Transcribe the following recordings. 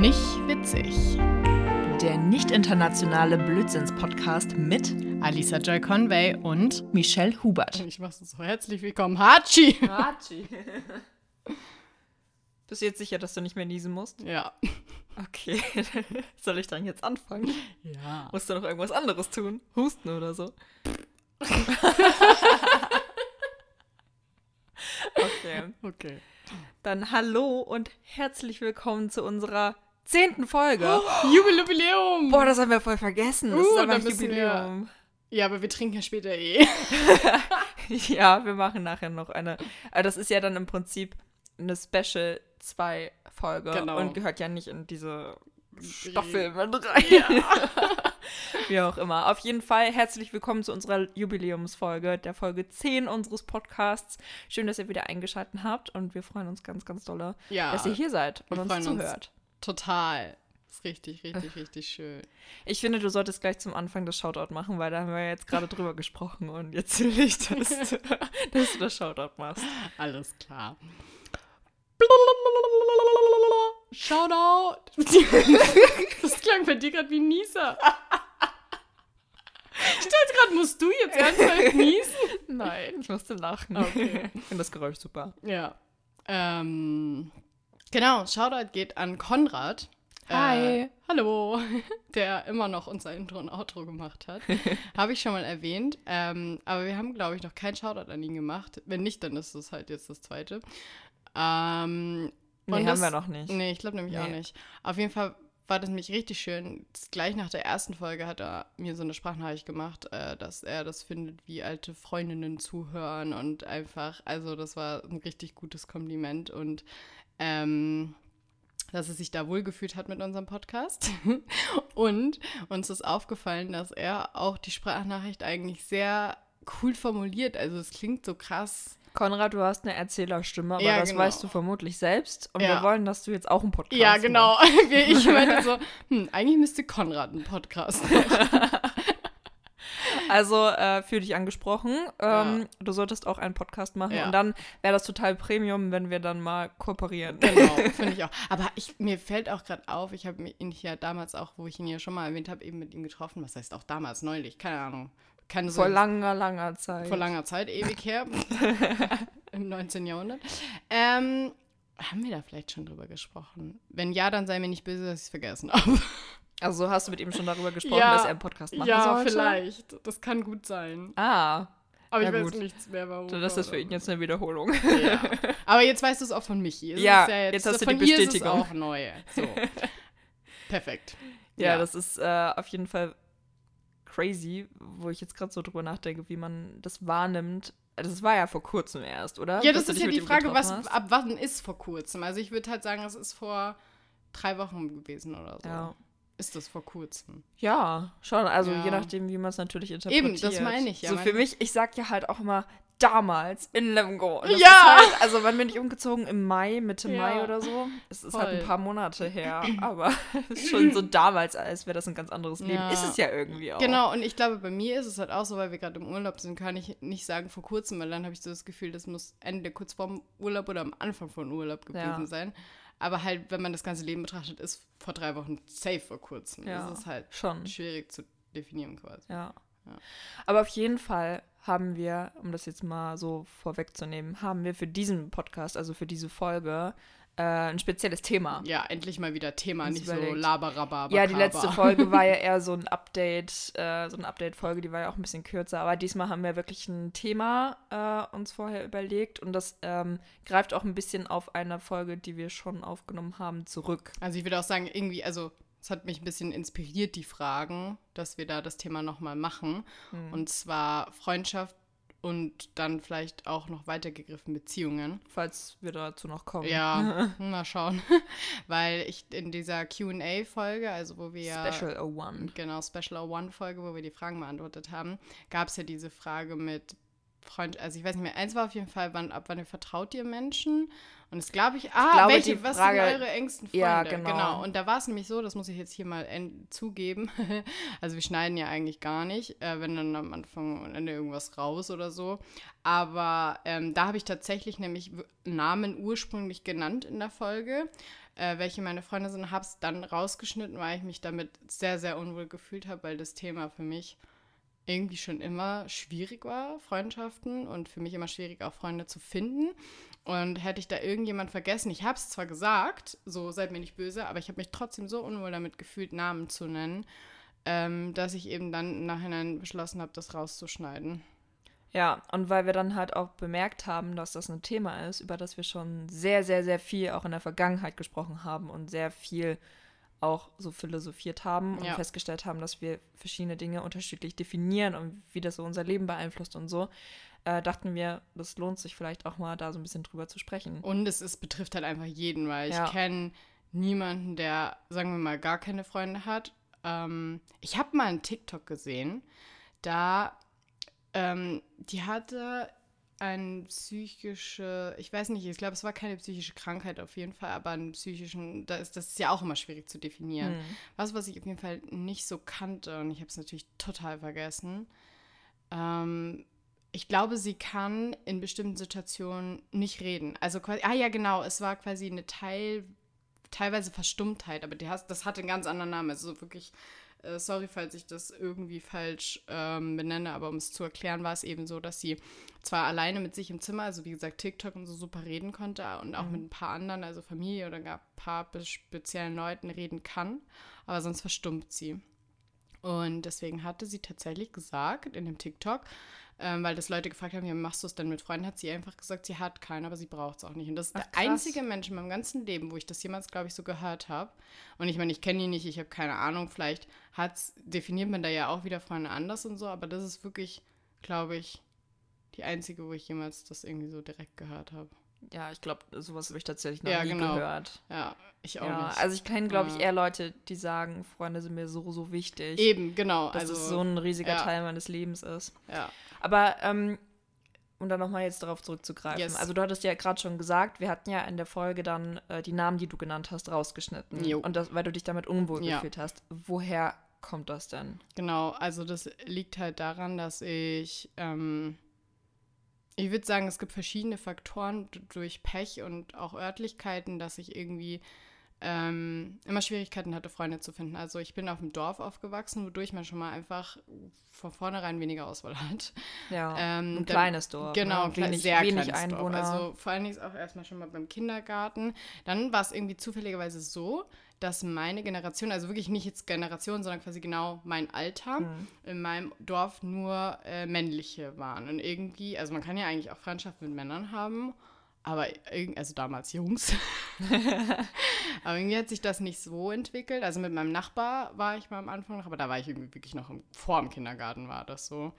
Nicht witzig. Der nicht internationale Blödsinns-Podcast mit Alisa Joy Conway und Michelle Hubert. ich mach's so herzlich willkommen. Hachi! Hachi. Bist du jetzt sicher, dass du nicht mehr niesen musst? Ja. Okay. Soll ich dann jetzt anfangen? Ja. Musst du noch irgendwas anderes tun? Husten oder so? okay. Okay. Dann hallo und herzlich willkommen zu unserer zehnten Folge. Jubiläum! Boah, das haben wir voll vergessen. Das Uh, ist aber ein wir- Jubiläum. Ja, aber wir trinken ja später eh. Ja, wir machen nachher noch eine. Aber das ist ja dann im Prinzip eine Special 2 Folge Genau. und gehört ja nicht in diese Staffel mit rein. Wie auch immer. Auf jeden Fall herzlich willkommen zu unserer Jubiläumsfolge, der Folge 10 unseres Podcasts. Schön, dass ihr wieder eingeschaltet habt und wir freuen uns ganz, ganz doll, Ja. dass ihr hier seid und uns uns. zuhört. Total. Ist richtig, richtig, richtig schön. Ich finde, du solltest gleich zum Anfang das Shoutout machen, weil da haben wir jetzt gerade drüber gesprochen und jetzt will ich, dass du, dass du das Shoutout machst. Alles klar. Shoutout! Das klang bei dir gerade wie ein Nieser. Ich dachte gerade, musst du jetzt ernsthaft niesen? Nein, ich musste lachen. Okay. Ich finde das Geräusch super. Ja. Ähm, genau, Shoutout geht an Konrad. Hi. Äh, hallo. Der immer noch unser Intro und Outro gemacht hat. Habe ich schon mal erwähnt. Ähm, aber wir haben, glaube ich, noch keinen Shoutout an ihn gemacht. Wenn nicht, dann ist es halt jetzt das zweite. Ähm, Nee, und haben das- wir noch nicht. Nee, ich glaube nämlich auch Nee. nicht. Auf jeden Fall war das nämlich richtig schön. Das- Gleich nach der ersten Folge hat er mir so eine Sprachnachricht gemacht, äh, dass er das findet, wie alte Freundinnen zuhören und einfach, also das war ein richtig gutes Kompliment und ähm, dass er sich da wohlgefühlt hat mit unserem Podcast. und uns ist aufgefallen, dass er auch die Sprachnachricht eigentlich sehr cool formuliert. Also es klingt so krass. Konrad, du hast eine Erzählerstimme, aber Ja, das genau. weißt du vermutlich selbst. Und Ja. wir wollen, dass du jetzt auch einen Podcast Ja, machst. genau. Wir- Ich meinte so, hm, eigentlich müsste Konrad einen Podcast machen. Also äh, fühl dich angesprochen. Ähm, Ja. Du solltest auch einen Podcast machen. Ja. Und dann wäre das total Premium, wenn wir dann mal kooperieren. Genau, finde ich auch. Aber ich, mir fällt auch gerade auf, ich habe ihn hier damals auch, wo ich ihn ja schon mal erwähnt habe, eben mit ihm getroffen. Was heißt auch damals, neulich, keine Ahnung. Keine so Vor langer, langer Zeit. vor langer Zeit, ewig her. Im 19. Jahrhundert. Ähm, haben wir da vielleicht schon drüber gesprochen? Wenn ja, dann sei mir nicht böse, dass ich es vergessen habe. Also hast du mit ihm schon darüber gesprochen, Ja. dass er einen Podcast machen ja, sollte? vielleicht. Das kann gut sein. Ah, Aber Ja, ich weiß gut. nichts mehr, warum. dann ist das für ihn jetzt eine Wiederholung. Ja. Aber jetzt weißt du es auch von Michi. Es Ja, ist jetzt hast du die ihr ist es Bestätigung. auch neu. So. Perfekt. Ja, das ist äh, auf jeden Fall crazy, wo ich jetzt gerade so drüber nachdenke, wie man das wahrnimmt. Das war ja vor kurzem erst, oder? Ja, das ist ja die Frage, was, hast? ab wann ist vor kurzem? Also ich würde halt sagen, es ist vor drei Wochen gewesen oder so. Ja. Ist das vor kurzem? Ja, schon. Also Ja. je nachdem, wie man es natürlich interpretiert. Eben, das meine ich ja. So für mich, ich sag ja halt auch immer damals in Lemgo. Ja. Halt, also wann bin ich umgezogen? Im Mai, Mitte Ja. Mai oder so. Es ist halt Voll. ein paar Monate her. Aber es ist schon so damals, als wäre das ein ganz anderes Leben. Ja. Ist es ja irgendwie auch. Genau, und ich glaube, bei mir ist es halt auch so, weil wir gerade im Urlaub sind, kann ich nicht sagen vor kurzem, weil dann habe ich so das Gefühl, das muss entweder kurz vorm Urlaub oder am Anfang von Urlaub gewesen sein. Aber halt, wenn man das ganze Leben betrachtet, ist vor drei Wochen safe vor kurzem. Ja, Das ist halt schon. schwierig zu definieren quasi. Ja. Ja. Aber auf jeden Fall haben wir, um das jetzt mal so vorwegzunehmen, haben wir für diesen Podcast, also für diese Folge, äh, ein spezielles Thema. Ja, endlich mal wieder Thema, Uns nicht so überlegt. laberababa. Ja, die letzte Folge war ja eher so ein Update, äh, so eine Update-Folge, die war ja auch ein bisschen kürzer, aber diesmal haben wir wirklich ein Thema äh, uns vorher überlegt und das ähm, greift auch ein bisschen auf eine Folge, die wir schon aufgenommen haben, zurück. Also ich würde auch sagen, irgendwie, also es hat mich ein bisschen inspiriert, die Fragen, dass wir da das Thema nochmal machen. Hm. Und zwar Freundschaft und dann vielleicht auch noch weitergegriffen Beziehungen. Falls wir dazu noch kommen. Ja, mal schauen. Weil ich in dieser QA-Folge, also wo wir ja. Special 01. Genau, Special One-Folge, wo wir die Fragen beantwortet haben, gab es ja diese Frage mit Freund, also ich weiß nicht mehr, eins war auf jeden Fall, wann, ab wann ihr vertraut ihr Menschen? Und es glaube ich, ah, ich glaube, welche, was Frage, sind eure engsten Freunde? Ja, genau. Und da war es nämlich so, das muss ich jetzt hier mal zugeben. also wir schneiden ja eigentlich gar nicht, äh, wenn dann am Anfang und Ende irgendwas raus oder so. Aber ähm, da habe ich tatsächlich nämlich Namen ursprünglich genannt in der Folge, äh, welche meine Freunde sind, habe es dann rausgeschnitten, weil ich mich damit sehr, sehr unwohl gefühlt habe, weil das Thema für mich irgendwie schon immer schwierig war, Freundschaften und für mich immer schwierig, auch Freunde zu finden. Und hätte ich da irgendjemand vergessen, ich habe es zwar gesagt, so seid mir nicht böse, aber ich habe mich trotzdem so unwohl damit gefühlt, Namen zu nennen, ähm, dass ich eben dann im Nachhinein beschlossen habe, das rauszuschneiden. Ja, und weil wir dann halt auch bemerkt haben, dass das ein Thema ist, über das wir schon sehr, sehr, sehr viel auch in der Vergangenheit gesprochen haben und sehr viel auch so philosophiert haben und ja. festgestellt haben, dass wir verschiedene Dinge unterschiedlich definieren und wie das so unser Leben beeinflusst und so, äh, dachten wir, das lohnt sich vielleicht auch mal da so ein bisschen drüber zu sprechen. Und es ist, betrifft halt einfach jeden, weil ja. ich kenne niemanden, der, sagen wir mal, gar keine Freunde hat. Ähm, ich habe mal einen TikTok gesehen, da ähm, die hatte eine psychische, ich weiß nicht, ich glaube, es war keine psychische Krankheit auf jeden Fall, aber einen psychischen, da ist, das ist ja auch immer schwierig zu definieren. Mhm. Was, was ich auf jeden Fall nicht so kannte und ich habe es natürlich total vergessen. Ähm, ich glaube, sie kann in bestimmten Situationen nicht reden. Also quasi, ah ja, genau, es war quasi eine Teil, teilweise Verstummtheit, aber die das hatte einen ganz anderen Namen. Also wirklich, äh, sorry, falls ich das irgendwie falsch ähm, benenne, aber um es zu erklären, war es eben so, dass sie zwar alleine mit sich im Zimmer, also wie gesagt, TikTok und so super reden konnte und auch mhm. mit ein paar anderen, also Familie oder gar ein paar speziellen Leuten reden kann, aber sonst verstummt sie. Und deswegen hatte sie tatsächlich gesagt in dem TikTok, ähm, weil das Leute gefragt haben, wie machst du es denn mit Freunden, hat sie einfach gesagt, sie hat keinen, aber sie braucht es auch nicht. Und das ist Ach, der einzige Mensch in meinem ganzen Leben, wo ich das jemals, glaube ich, so gehört habe. Und ich meine, ich kenne ihn nicht, ich habe keine Ahnung, vielleicht hat's, definiert man da ja auch wieder Freunde anders und so, aber das ist wirklich, glaube ich, die einzige, wo ich jemals das irgendwie so direkt gehört habe. Ja, ich glaube, sowas habe ich tatsächlich noch ja, nie genau. gehört. Ja, ich auch ja, nicht. Also ich kenne, glaube ich, eher Leute, die sagen, Freunde sind mir so, so wichtig. Eben, genau. Dass also, es so ein riesiger ja. Teil meines Lebens ist. Ja. Aber ähm, um dann nochmal jetzt darauf zurückzugreifen. Yes. Also du hattest ja gerade schon gesagt, wir hatten ja in der Folge dann äh, die Namen, die du genannt hast, rausgeschnitten. Jo. Und das, weil du dich damit unwohl ja. gefühlt hast. Woher kommt das denn? Genau, also das liegt halt daran, dass ich, ähm, ich würde sagen, es gibt verschiedene Faktoren durch Pech und auch Örtlichkeiten, dass ich irgendwie ähm, immer Schwierigkeiten hatte, Freunde zu finden. Also ich bin auf dem Dorf aufgewachsen, wodurch man schon mal einfach von vornherein weniger Auswahl hat. Ja, ähm, ein kleines Dorf. Genau, ne? wenig, sehr wenig kleines Einwohner. Dorf. Also vor allen Dingen auch erstmal schon mal beim Kindergarten. Dann war es irgendwie zufälligerweise so, dass meine Generation, also wirklich nicht jetzt Generation, sondern quasi genau mein Alter, mhm. in meinem Dorf nur äh, männliche waren. Und irgendwie, also man kann ja eigentlich auch Freundschaften mit Männern haben aber also damals Jungs. aber irgendwie hat sich das nicht so entwickelt. Also mit meinem Nachbar war ich mal am Anfang noch, aber da war ich irgendwie wirklich noch im, vor dem Kindergarten war das so.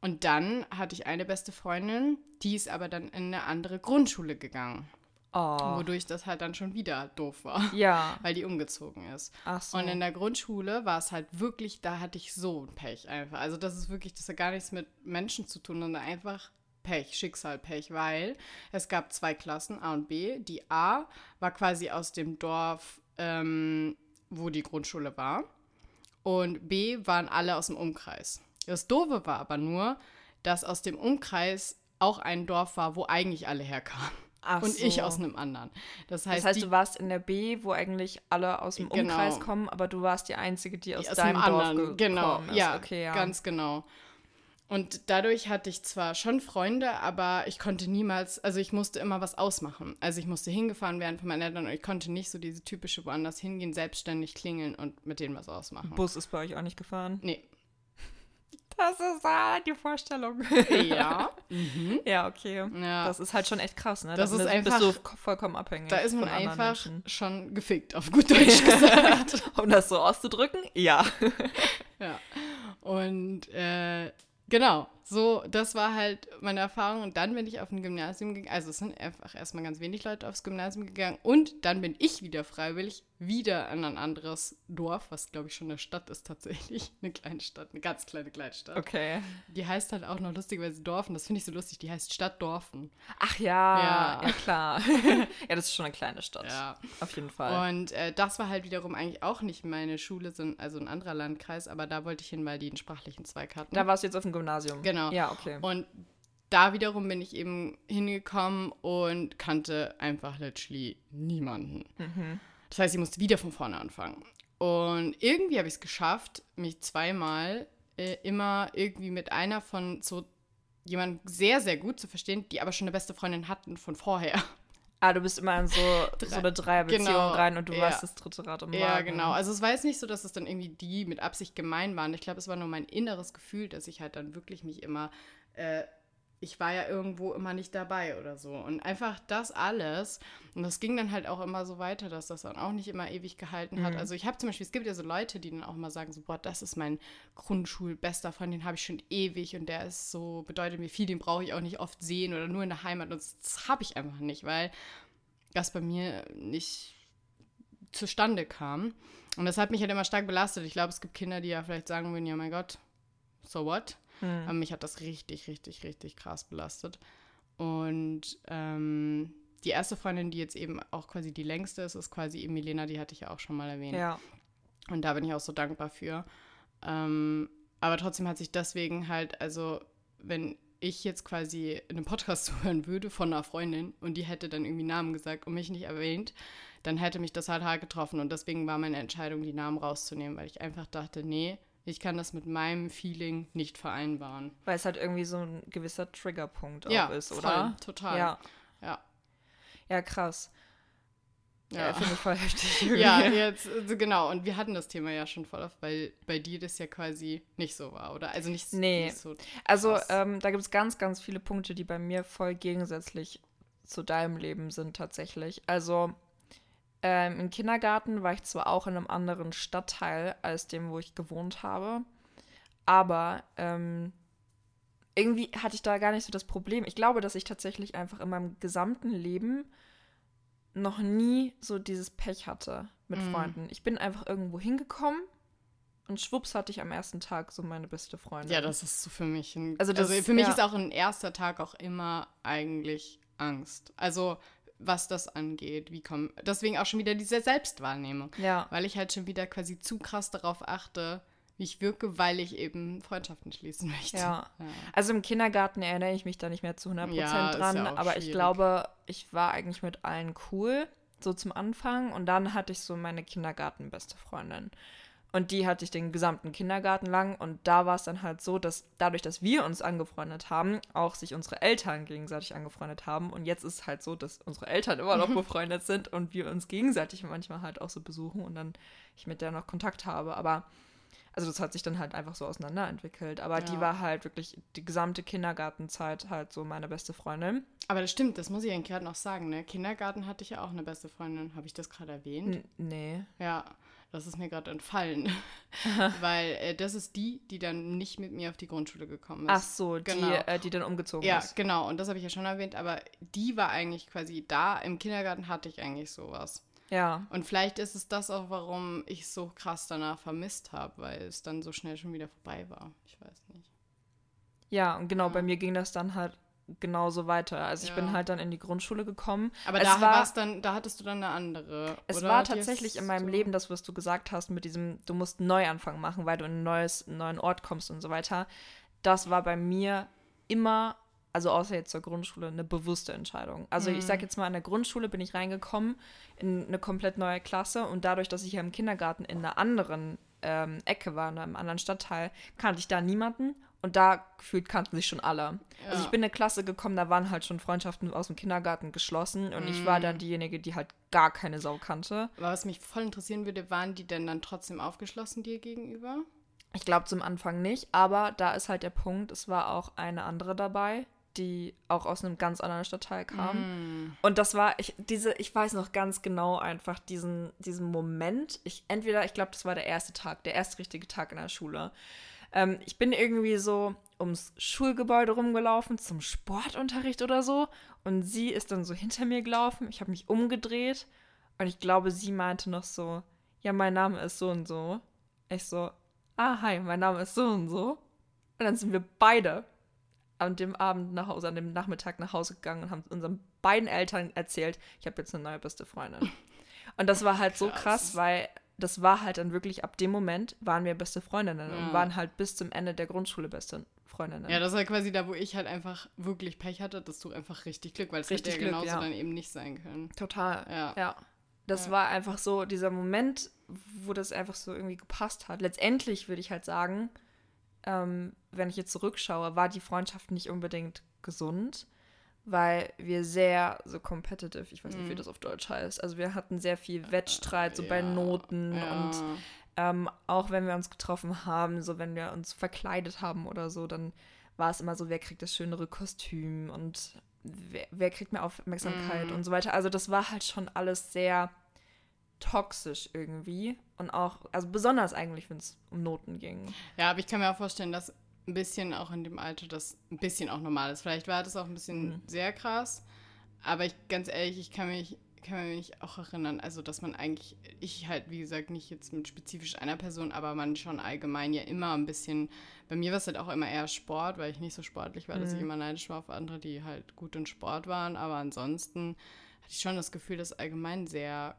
Und dann hatte ich eine beste Freundin, die ist aber dann in eine andere Grundschule gegangen. Oh. Wodurch das halt dann schon wieder doof war. Ja. Weil die umgezogen ist. Ach so. Und in der Grundschule war es halt wirklich, da hatte ich so ein Pech einfach. Also das ist wirklich, das hat gar nichts mit Menschen zu tun, sondern einfach Pech, Schicksalpech, weil es gab zwei Klassen, A und B. Die A war quasi aus dem Dorf, ähm, wo die Grundschule war. Und B waren alle aus dem Umkreis. Das Doofe war aber nur, dass aus dem Umkreis auch ein Dorf war, wo eigentlich alle herkamen. Ach und so. ich aus einem anderen. Das heißt, das heißt die, du warst in der B, wo eigentlich alle aus dem genau, Umkreis kommen, aber du warst die Einzige, die aus, aus deinem Dorf anderen, genau, ist. Ja, okay, ja, ganz genau. Und dadurch hatte ich zwar schon Freunde, aber ich konnte niemals, also ich musste immer was ausmachen. Also ich musste hingefahren werden von meinen Eltern und ich konnte nicht so diese typische woanders hingehen, selbstständig klingeln und mit denen was ausmachen. Bus ist bei euch auch nicht gefahren? Nee. Das ist ah, die Vorstellung. Ja. mhm. Ja, okay. Ja. Das ist halt schon echt krass, ne? Das da ist einfach, bist du vollkommen abhängig. Da ist man einfach Menschen. schon gefickt, auf gut Deutsch gesagt. um das so auszudrücken? Ja. ja. Und äh, Genau. So, das war halt meine Erfahrung. Und dann bin ich auf ein Gymnasium gegangen. Also es sind einfach erstmal ganz wenig Leute aufs Gymnasium gegangen. Und dann bin ich wieder freiwillig wieder in ein anderes Dorf, was glaube ich schon eine Stadt ist tatsächlich. Eine kleine Stadt, eine ganz kleine Kleinstadt. Okay. Die heißt halt auch noch lustigerweise Dorfen. Das finde ich so lustig. Die heißt Stadt Dorfen. Ach ja, Ja. ja, klar. ja, das ist schon eine kleine Stadt. Ja. Auf jeden Fall. Und äh, das war halt wiederum eigentlich auch nicht meine Schule, also ein anderer Landkreis. Aber da wollte ich hin, weil die einen sprachlichen Zweig hatten. da warst du jetzt auf dem Gymnasium. Genau. Ja, okay. Und da wiederum bin ich eben hingekommen und kannte einfach literally niemanden. Mhm. Das heißt, ich musste wieder von vorne anfangen. Und irgendwie habe ich es geschafft, mich zweimal äh, immer irgendwie mit einer von so jemandem sehr, sehr gut zu verstehen, die aber schon eine beste Freundin hatten von vorher. Ah, du bist immer in so, so eine Dreierbeziehung Genau, rein und du ja. warst das dritte Rad im Wagen. Ja, genau. Also es war jetzt nicht so, dass es dann irgendwie die mit Absicht gemein waren. Ich glaube, es war nur mein inneres Gefühl, dass ich halt dann wirklich mich immer, äh, ich war ja irgendwo immer nicht dabei oder so. Und einfach das alles. Und das ging dann halt auch immer so weiter, dass das dann auch nicht immer ewig gehalten hat. Mhm. Also ich habe zum Beispiel, es gibt ja so Leute, die dann auch immer sagen, so, boah, das ist mein Grundschulbester Freund, den habe ich schon ewig und der ist so, bedeutet mir viel, den brauche ich auch nicht oft sehen oder nur in der Heimat. Und das, das habe ich einfach nicht, weil das bei mir nicht zustande kam. Und das hat mich halt immer stark belastet. Ich glaube, es gibt Kinder, die ja vielleicht sagen würden, ja mein Gott, so what? Hm. Aber mich hat das richtig, richtig, richtig krass belastet. Und ähm, die erste Freundin, die jetzt eben auch quasi die längste ist, ist quasi eben Milena, die hatte ich ja auch schon mal erwähnt. Ja. Und da bin ich auch so dankbar für. Ähm, aber trotzdem hat sich deswegen halt, also wenn ich jetzt quasi in einem Podcast zuhören würde von einer Freundin und die hätte dann irgendwie Namen gesagt und mich nicht erwähnt, dann hätte mich das halt hart getroffen. Und deswegen war meine Entscheidung, die Namen rauszunehmen, weil ich einfach dachte, nee, ich kann das mit meinem Feeling nicht vereinbaren. Weil es halt irgendwie so ein gewisser Triggerpunkt ja, auch ist, voll, oder? total. Ja. Ja. Ja, krass. Ja, Ja. finde ich voll heftig. irgendwie. Ja, jetzt, also genau. Und wir hatten das Thema ja schon voll oft, weil bei dir das ja quasi nicht so war, oder? Also nicht, Nee. nicht so. Also krass. ähm, da gibt es ganz, ganz viele Punkte, die bei mir voll gegensätzlich zu deinem Leben sind tatsächlich. Also ähm, im Kindergarten war ich zwar auch in einem anderen Stadtteil als dem, wo ich gewohnt habe, aber ähm, irgendwie hatte ich da gar nicht so das Problem. Ich glaube, dass ich tatsächlich einfach in meinem gesamten Leben noch nie so dieses Pech hatte mit Mm. Freunden. Ich bin einfach irgendwo hingekommen und schwupps hatte ich am ersten Tag so meine beste Freundin. Ja, das ist so für mich ein. Also Also, das- für mich ja. ist auch ein erster Tag auch immer eigentlich Angst. Also was das angeht, wie kommen. Deswegen auch schon wieder diese Selbstwahrnehmung. Ja. Weil ich halt schon wieder quasi zu krass darauf achte, wie ich wirke, weil ich eben Freundschaften schließen möchte. Ja. Also im Kindergarten erinnere ich mich da nicht mehr zu 100% Ja, dran, ja aber ich schwierig. glaube, ich war eigentlich mit allen cool, so zum Anfang. Und dann hatte ich so meine Kindergartenbeste Freundin. Und die hatte ich den gesamten Kindergarten lang. Und da war es dann halt so, dass dadurch, dass wir uns angefreundet haben, auch sich unsere Eltern gegenseitig angefreundet haben. Und jetzt ist es halt so, dass unsere Eltern immer noch befreundet sind und wir uns gegenseitig manchmal halt auch so besuchen und dann ich mit der noch Kontakt habe. Aber also das hat sich dann halt einfach so auseinanderentwickelt. Aber die Ja. war halt wirklich die gesamte Kindergartenzeit halt so meine beste Freundin. Aber das stimmt, das muss ich eigentlich gerade noch sagen, ne? Kindergarten hatte ich ja auch eine beste Freundin. Habe ich das gerade erwähnt? N nee. Ja, das ist mir gerade entfallen. Weil äh, das ist die, die dann nicht mit mir auf die Grundschule gekommen ist. Ach so, Genau. die, äh, die dann umgezogen Ja, ist. genau. Und das habe ich ja schon erwähnt. Aber die war eigentlich quasi da. Im Kindergarten hatte ich eigentlich sowas. Ja. Und vielleicht ist es das auch, warum ich so krass danach vermisst habe, weil es dann so schnell schon wieder vorbei war. Ich weiß nicht. Ja, und genau, Ja. bei mir ging das dann halt genauso weiter. Also ich Ja. bin halt dann in die Grundschule gekommen. Aber Es da war- dann, da hattest du dann eine andere. Es war tatsächlich in meinem Leben das, was du gesagt hast, mit diesem, du musst einen Neuanfang machen, weil du in ein neues, einen neuen Ort kommst und so weiter. Das war bei mir immer, also außer jetzt zur Grundschule, eine bewusste Entscheidung. Also ich Mhm. sag jetzt mal, in der Grundschule bin ich reingekommen in eine komplett neue Klasse und dadurch, dass ich ja im Kindergarten in einer anderen ähm, Ecke war, in einem anderen Stadtteil, kannte ich da niemanden und da gefühlt kannten sich schon alle. Also Ja. ich bin in eine Klasse gekommen, da waren halt schon Freundschaften aus dem Kindergarten geschlossen und ich war dann diejenige, die halt gar keine Sau kannte. Aber was mich voll interessieren würde, waren die denn dann trotzdem aufgeschlossen dir gegenüber? Ich glaube zum Anfang nicht, aber da ist halt der Punkt, es war auch eine andere dabei, die auch aus einem ganz anderen Stadtteil kam. Mm. Und das war, ich, diese, ich weiß noch ganz genau einfach diesen, diesen Moment. Ich, entweder, ich glaube, das war der erste Tag, der erste richtige Tag in der Schule. Ähm, ich bin irgendwie so ums Schulgebäude rumgelaufen zum Sportunterricht oder so. Und sie ist dann so hinter mir gelaufen. Ich habe mich umgedreht und ich glaube, sie meinte noch so, ja, mein Name ist so und so. Ich so, ah, hi, mein Name ist so und so. Und dann sind wir beide an dem Abend nach Hause, an dem Nachmittag nach Hause gegangen und haben unseren beiden Eltern erzählt, ich habe jetzt eine neue beste Freundin. Und das war halt krass. so krass, weil das war halt dann wirklich, ab dem Moment waren wir beste Freundinnen ja. und waren halt bis zum Ende der Grundschule beste Freundinnen. Ja, das war quasi da, wo ich halt einfach wirklich Pech hatte, dass du einfach richtig Glück, weil es hätte ja genauso ja. dann eben nicht sein können. Total, ja. ja. Das war einfach so dieser Moment, wo das einfach so irgendwie gepasst hat. Letztendlich würde ich halt sagen, ähm, wenn ich jetzt zurückschaue, war die Freundschaft nicht unbedingt gesund, weil wir sehr so competitive, ich weiß nicht, mm. wie mhm. das auf Deutsch heißt, also wir hatten sehr viel Wettstreit, so ja, bei Noten ja. und ähm, auch wenn wir uns getroffen haben, so wenn wir uns verkleidet haben oder so, dann war es immer so, wer kriegt das schönere Kostüm und wer, wer kriegt mehr Aufmerksamkeit mm. und so weiter. Also das war halt schon alles sehr toxisch irgendwie und auch, also besonders eigentlich, wenn es um Noten ging. Ja, aber ich kann mir auch vorstellen, dass ein bisschen auch in dem Alter das ein bisschen auch normal ist. Vielleicht war das auch ein bisschen mhm. sehr krass, aber ich ganz ehrlich, ich kann mich kann mich auch erinnern, also dass man eigentlich, ich halt, wie gesagt, nicht jetzt mit spezifisch einer Person, aber man schon allgemein ja immer ein bisschen, bei mir war es halt auch immer eher Sport, weil ich nicht so sportlich war, mhm. dass ich mhm. immer neidisch war auf andere, die halt gut in Sport waren, aber ansonsten hatte ich schon das Gefühl, dass allgemein sehr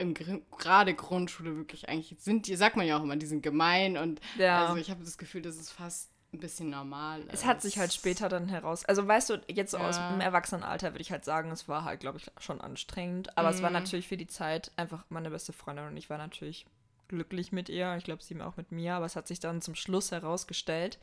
im gerade Grundschule wirklich eigentlich sind die, sagt man ja auch immer, die sind gemein und ja. also ich habe das Gefühl, das ist fast ein bisschen normal. Es hat sich halt später dann heraus. Also weißt du, jetzt so ja. aus dem Erwachsenenalter würde ich halt sagen, es war halt, glaube ich, schon anstrengend. Aber mhm. es war mhm. natürlich für die Zeit einfach meine beste Freundin und ich war natürlich glücklich mit ihr. Ich glaube, sie auch mit mir. Aber es hat sich dann zum Schluss herausgestellt,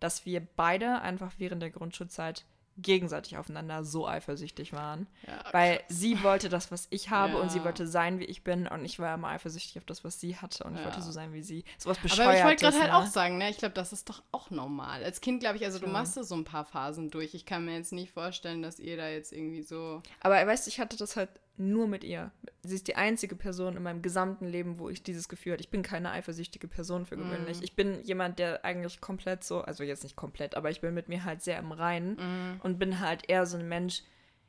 dass wir beide einfach während der Grundschulzeit gegenseitig aufeinander so eifersüchtig waren. Ja, weil sie wollte das, was ich habe ja. und sie wollte sein, wie ich bin und ich war immer eifersüchtig auf das, was sie hatte und ja. ich wollte so sein wie sie. Sowas bescheuertes. Aber ich wollte gerade halt ne? auch sagen, ne, ich glaube, das ist doch auch normal. Als Kind, glaube ich, also du machst so ein paar Phasen durch. Ich kann mir jetzt nicht vorstellen, dass ihr da jetzt irgendwie so... Aber weißt du, ich hatte das halt nur mit ihr. Sie ist die einzige Person in meinem gesamten Leben, wo ich dieses Gefühl hatte. Ich bin keine eifersüchtige Person für gewöhnlich. Mm. Ich bin jemand, der eigentlich komplett so, also jetzt nicht komplett, aber ich bin mit mir halt sehr im Reinen mm. und bin halt eher so ein Mensch,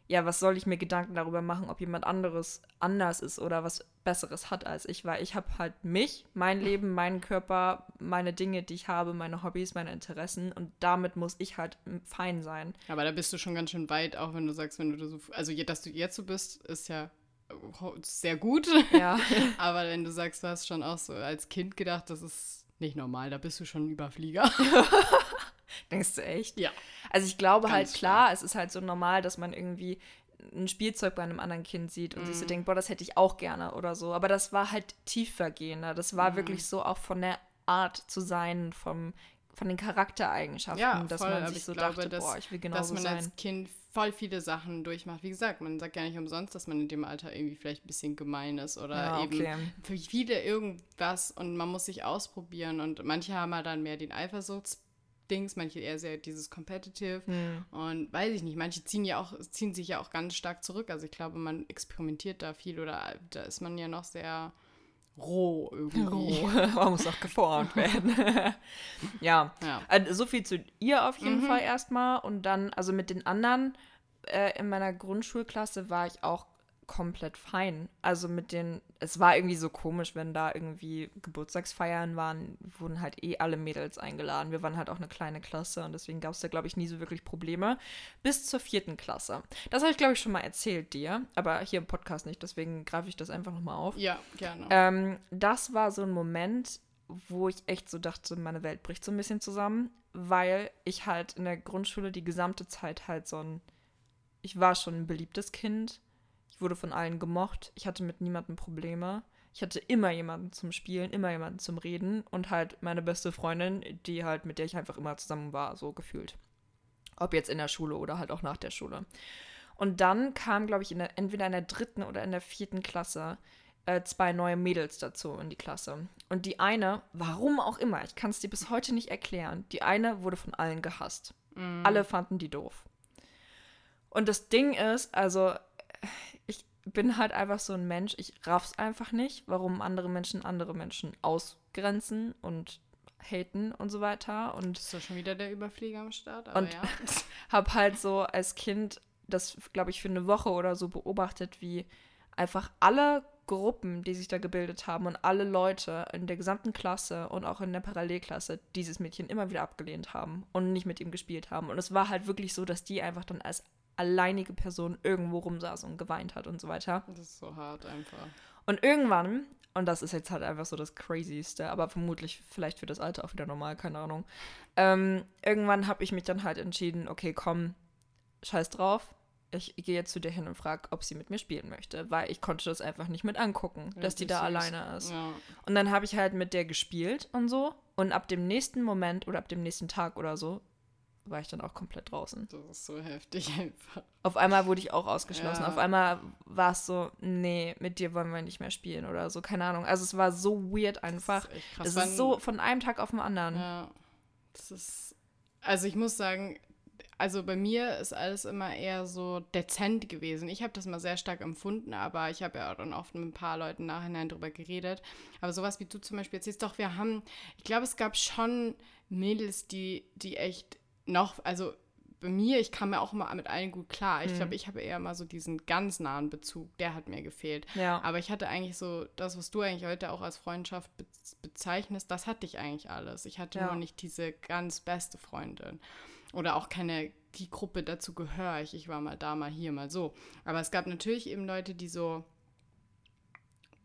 ja, was soll ich mir Gedanken darüber machen, ob jemand anderes anders ist oder was Besseres hat als ich, weil ich habe halt mich, mein Leben, meinen Körper, meine Dinge, die ich habe, meine Hobbys, meine Interessen und damit muss ich halt fein sein. Aber da bist du schon ganz schön weit, auch wenn du sagst, wenn du so, also dass du jetzt so bist, ist ja sehr gut. Ja. Aber wenn du sagst, du hast schon auch so als Kind gedacht, das ist nicht normal, da bist du schon ein Überflieger. Denkst du echt? Ja. Also ich glaube Ganz halt klar, klar, es ist halt so normal, dass man irgendwie ein Spielzeug bei einem anderen Kind sieht und mm. sich so mhm. denkt, boah, das hätte ich auch gerne oder so. Aber das war halt tiefergehender. Das war mm. wirklich so auch von der Art zu sein, vom, von den Charaktereigenschaften, ja, dass man sich so glaube, dachte, dass, boah, ich will genau Dass man sein. als Kind voll viele Sachen durchmacht. Wie gesagt, man sagt ja nicht umsonst, dass man in dem Alter irgendwie vielleicht ein bisschen gemein ist oder ja, okay. eben für viele irgendwas und man muss sich ausprobieren und manche haben halt dann mehr den Eifersuchts Dings, manche eher sehr dieses Competitive. Mhm. Und weiß ich nicht, manche ziehen ja auch, ziehen sich ja auch ganz stark zurück. Also ich glaube, man experimentiert da viel oder da ist man ja noch sehr roh irgendwie. Roh. man muss auch geformt werden. ja. ja. Also, so viel zu ihr auf jeden mhm. Fall erstmal. Und dann, also mit den anderen äh, in meiner Grundschulklasse war ich auch komplett fein. Also mit den, es war irgendwie so komisch, wenn da irgendwie Geburtstagsfeiern waren, wurden halt eh alle Mädels eingeladen. Wir waren halt auch eine kleine Klasse und deswegen gab es da, glaube ich, nie so wirklich Probleme. Bis zur vierten Klasse. Das habe ich, glaube ich, schon mal erzählt dir, aber hier im Podcast nicht, deswegen greife ich das einfach nochmal auf. Ja, gerne. Ähm, das war so ein Moment, wo ich echt so dachte, meine Welt bricht so ein bisschen zusammen, weil ich halt in der Grundschule die gesamte Zeit halt so ein, ich war schon ein beliebtes Kind ich wurde von allen gemocht. Ich hatte mit niemandem Probleme. Ich hatte immer jemanden zum Spielen, immer jemanden zum Reden und halt meine beste Freundin, die halt, mit der ich einfach immer zusammen war, so gefühlt. Ob jetzt in der Schule oder halt auch nach der Schule. Und dann kam, glaube ich, in der, entweder in der dritten oder in der vierten Klasse äh, zwei neue Mädels dazu in die Klasse. Und die eine, warum auch immer, ich kann es dir bis heute nicht erklären, die eine wurde von allen gehasst. Mm. Alle fanden die doof. Und das Ding ist, also ich bin halt einfach so ein Mensch, ich raff's einfach nicht, warum andere Menschen andere Menschen ausgrenzen und haten und so weiter. Und ist doch schon wieder der Überflieger am Start, aber und ja. habe halt so als Kind das, glaube ich, für eine Woche oder so beobachtet, wie einfach alle Gruppen, die sich da gebildet haben und alle Leute in der gesamten Klasse und auch in der Parallelklasse dieses Mädchen immer wieder abgelehnt haben und nicht mit ihm gespielt haben. Und es war halt wirklich so, dass die einfach dann als alleinige Person irgendwo rumsaß und geweint hat und so weiter. Das ist so hart einfach. Und irgendwann, und das ist jetzt halt einfach so das Crazyste, aber vermutlich vielleicht für das Alter auch wieder normal, keine Ahnung. Ähm, irgendwann habe ich mich dann halt entschieden, okay, komm, scheiß drauf, ich gehe jetzt zu dir hin und frage, ob sie mit mir spielen möchte, weil ich konnte das einfach nicht mit angucken, ja, dass die da süß. alleine ist. Ja. Und dann habe ich halt mit der gespielt und so. Und ab dem nächsten Moment oder ab dem nächsten Tag oder so war ich dann auch komplett draußen. Das ist so heftig einfach. Auf einmal wurde ich auch ausgeschlossen. Ja. Auf einmal war es so, nee, mit dir wollen wir nicht mehr spielen oder so, keine Ahnung. Also es war so weird einfach. Das ist, echt krass. Es ist so von einem Tag auf den anderen. Ja. Das ist, also ich muss sagen, also bei mir ist alles immer eher so dezent gewesen. Ich habe das mal sehr stark empfunden, aber ich habe ja auch dann oft mit ein paar Leuten nachhinein drüber geredet. Aber sowas wie du zum Beispiel erzählst, doch, wir haben, ich glaube, es gab schon Mädels, die, die echt noch, also bei mir, ich kam ja auch immer mit allen gut klar. Ich glaube, mhm. ich habe eher mal so diesen ganz nahen Bezug, der hat mir gefehlt. Ja. Aber ich hatte eigentlich so, das, was du eigentlich heute auch als Freundschaft be bezeichnest, das hatte ich eigentlich alles. Ich hatte ja. nur nicht diese ganz beste Freundin oder auch keine, die Gruppe dazu gehöre ich. Ich war mal da, mal hier, mal so. Aber es gab natürlich eben Leute, die so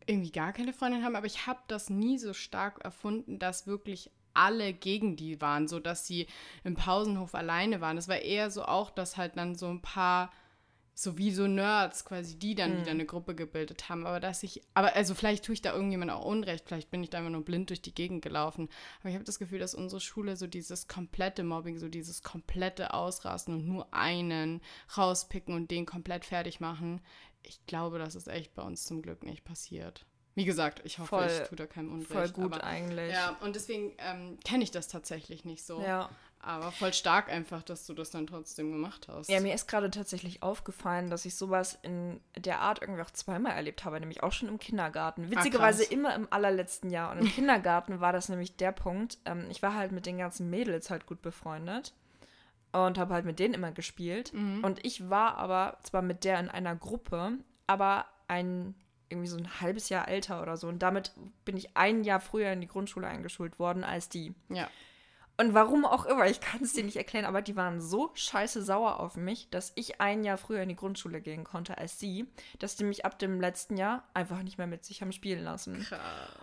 irgendwie gar keine Freundin haben, aber ich habe das nie so stark erfunden, dass wirklich alle gegen die waren, so dass sie im Pausenhof alleine waren. Es war eher so auch, dass halt dann so ein paar so wie so Nerds quasi, die dann mhm. wieder eine Gruppe gebildet haben. Aber dass ich, aber also vielleicht tue ich da irgendjemand auch Unrecht, vielleicht bin ich da immer nur blind durch die Gegend gelaufen. Aber ich habe das Gefühl, dass unsere Schule so dieses komplette Mobbing, so dieses komplette Ausrasten und nur einen rauspicken und den komplett fertig machen. Ich glaube, das ist echt bei uns zum Glück nicht passiert. Wie gesagt, ich hoffe, voll, ich tue da keinem Unrecht. Voll gut aber, eigentlich. Ja, und deswegen ähm, kenne ich das tatsächlich nicht so. Ja. Aber voll stark einfach, dass du das dann trotzdem gemacht hast. Ja, mir ist gerade tatsächlich aufgefallen, dass ich sowas in der Art irgendwie auch zweimal erlebt habe, nämlich auch schon im Kindergarten. Ah, Witzigerweise ah, immer im allerletzten Jahr. Und im Kindergarten war das nämlich der Punkt. Ähm, ich war halt mit den ganzen Mädels halt gut befreundet und habe halt mit denen immer gespielt. Mhm. Und ich war aber zwar mit der in einer Gruppe, aber ein irgendwie so ein halbes Jahr älter oder so. Und damit bin ich ein Jahr früher in die Grundschule eingeschult worden als die. Ja. Und warum auch immer, ich kann es dir nicht erklären, aber die waren so scheiße sauer auf mich, dass ich ein Jahr früher in die Grundschule gehen konnte als sie, dass die mich ab dem letzten Jahr einfach nicht mehr mit sich haben spielen lassen. Krass.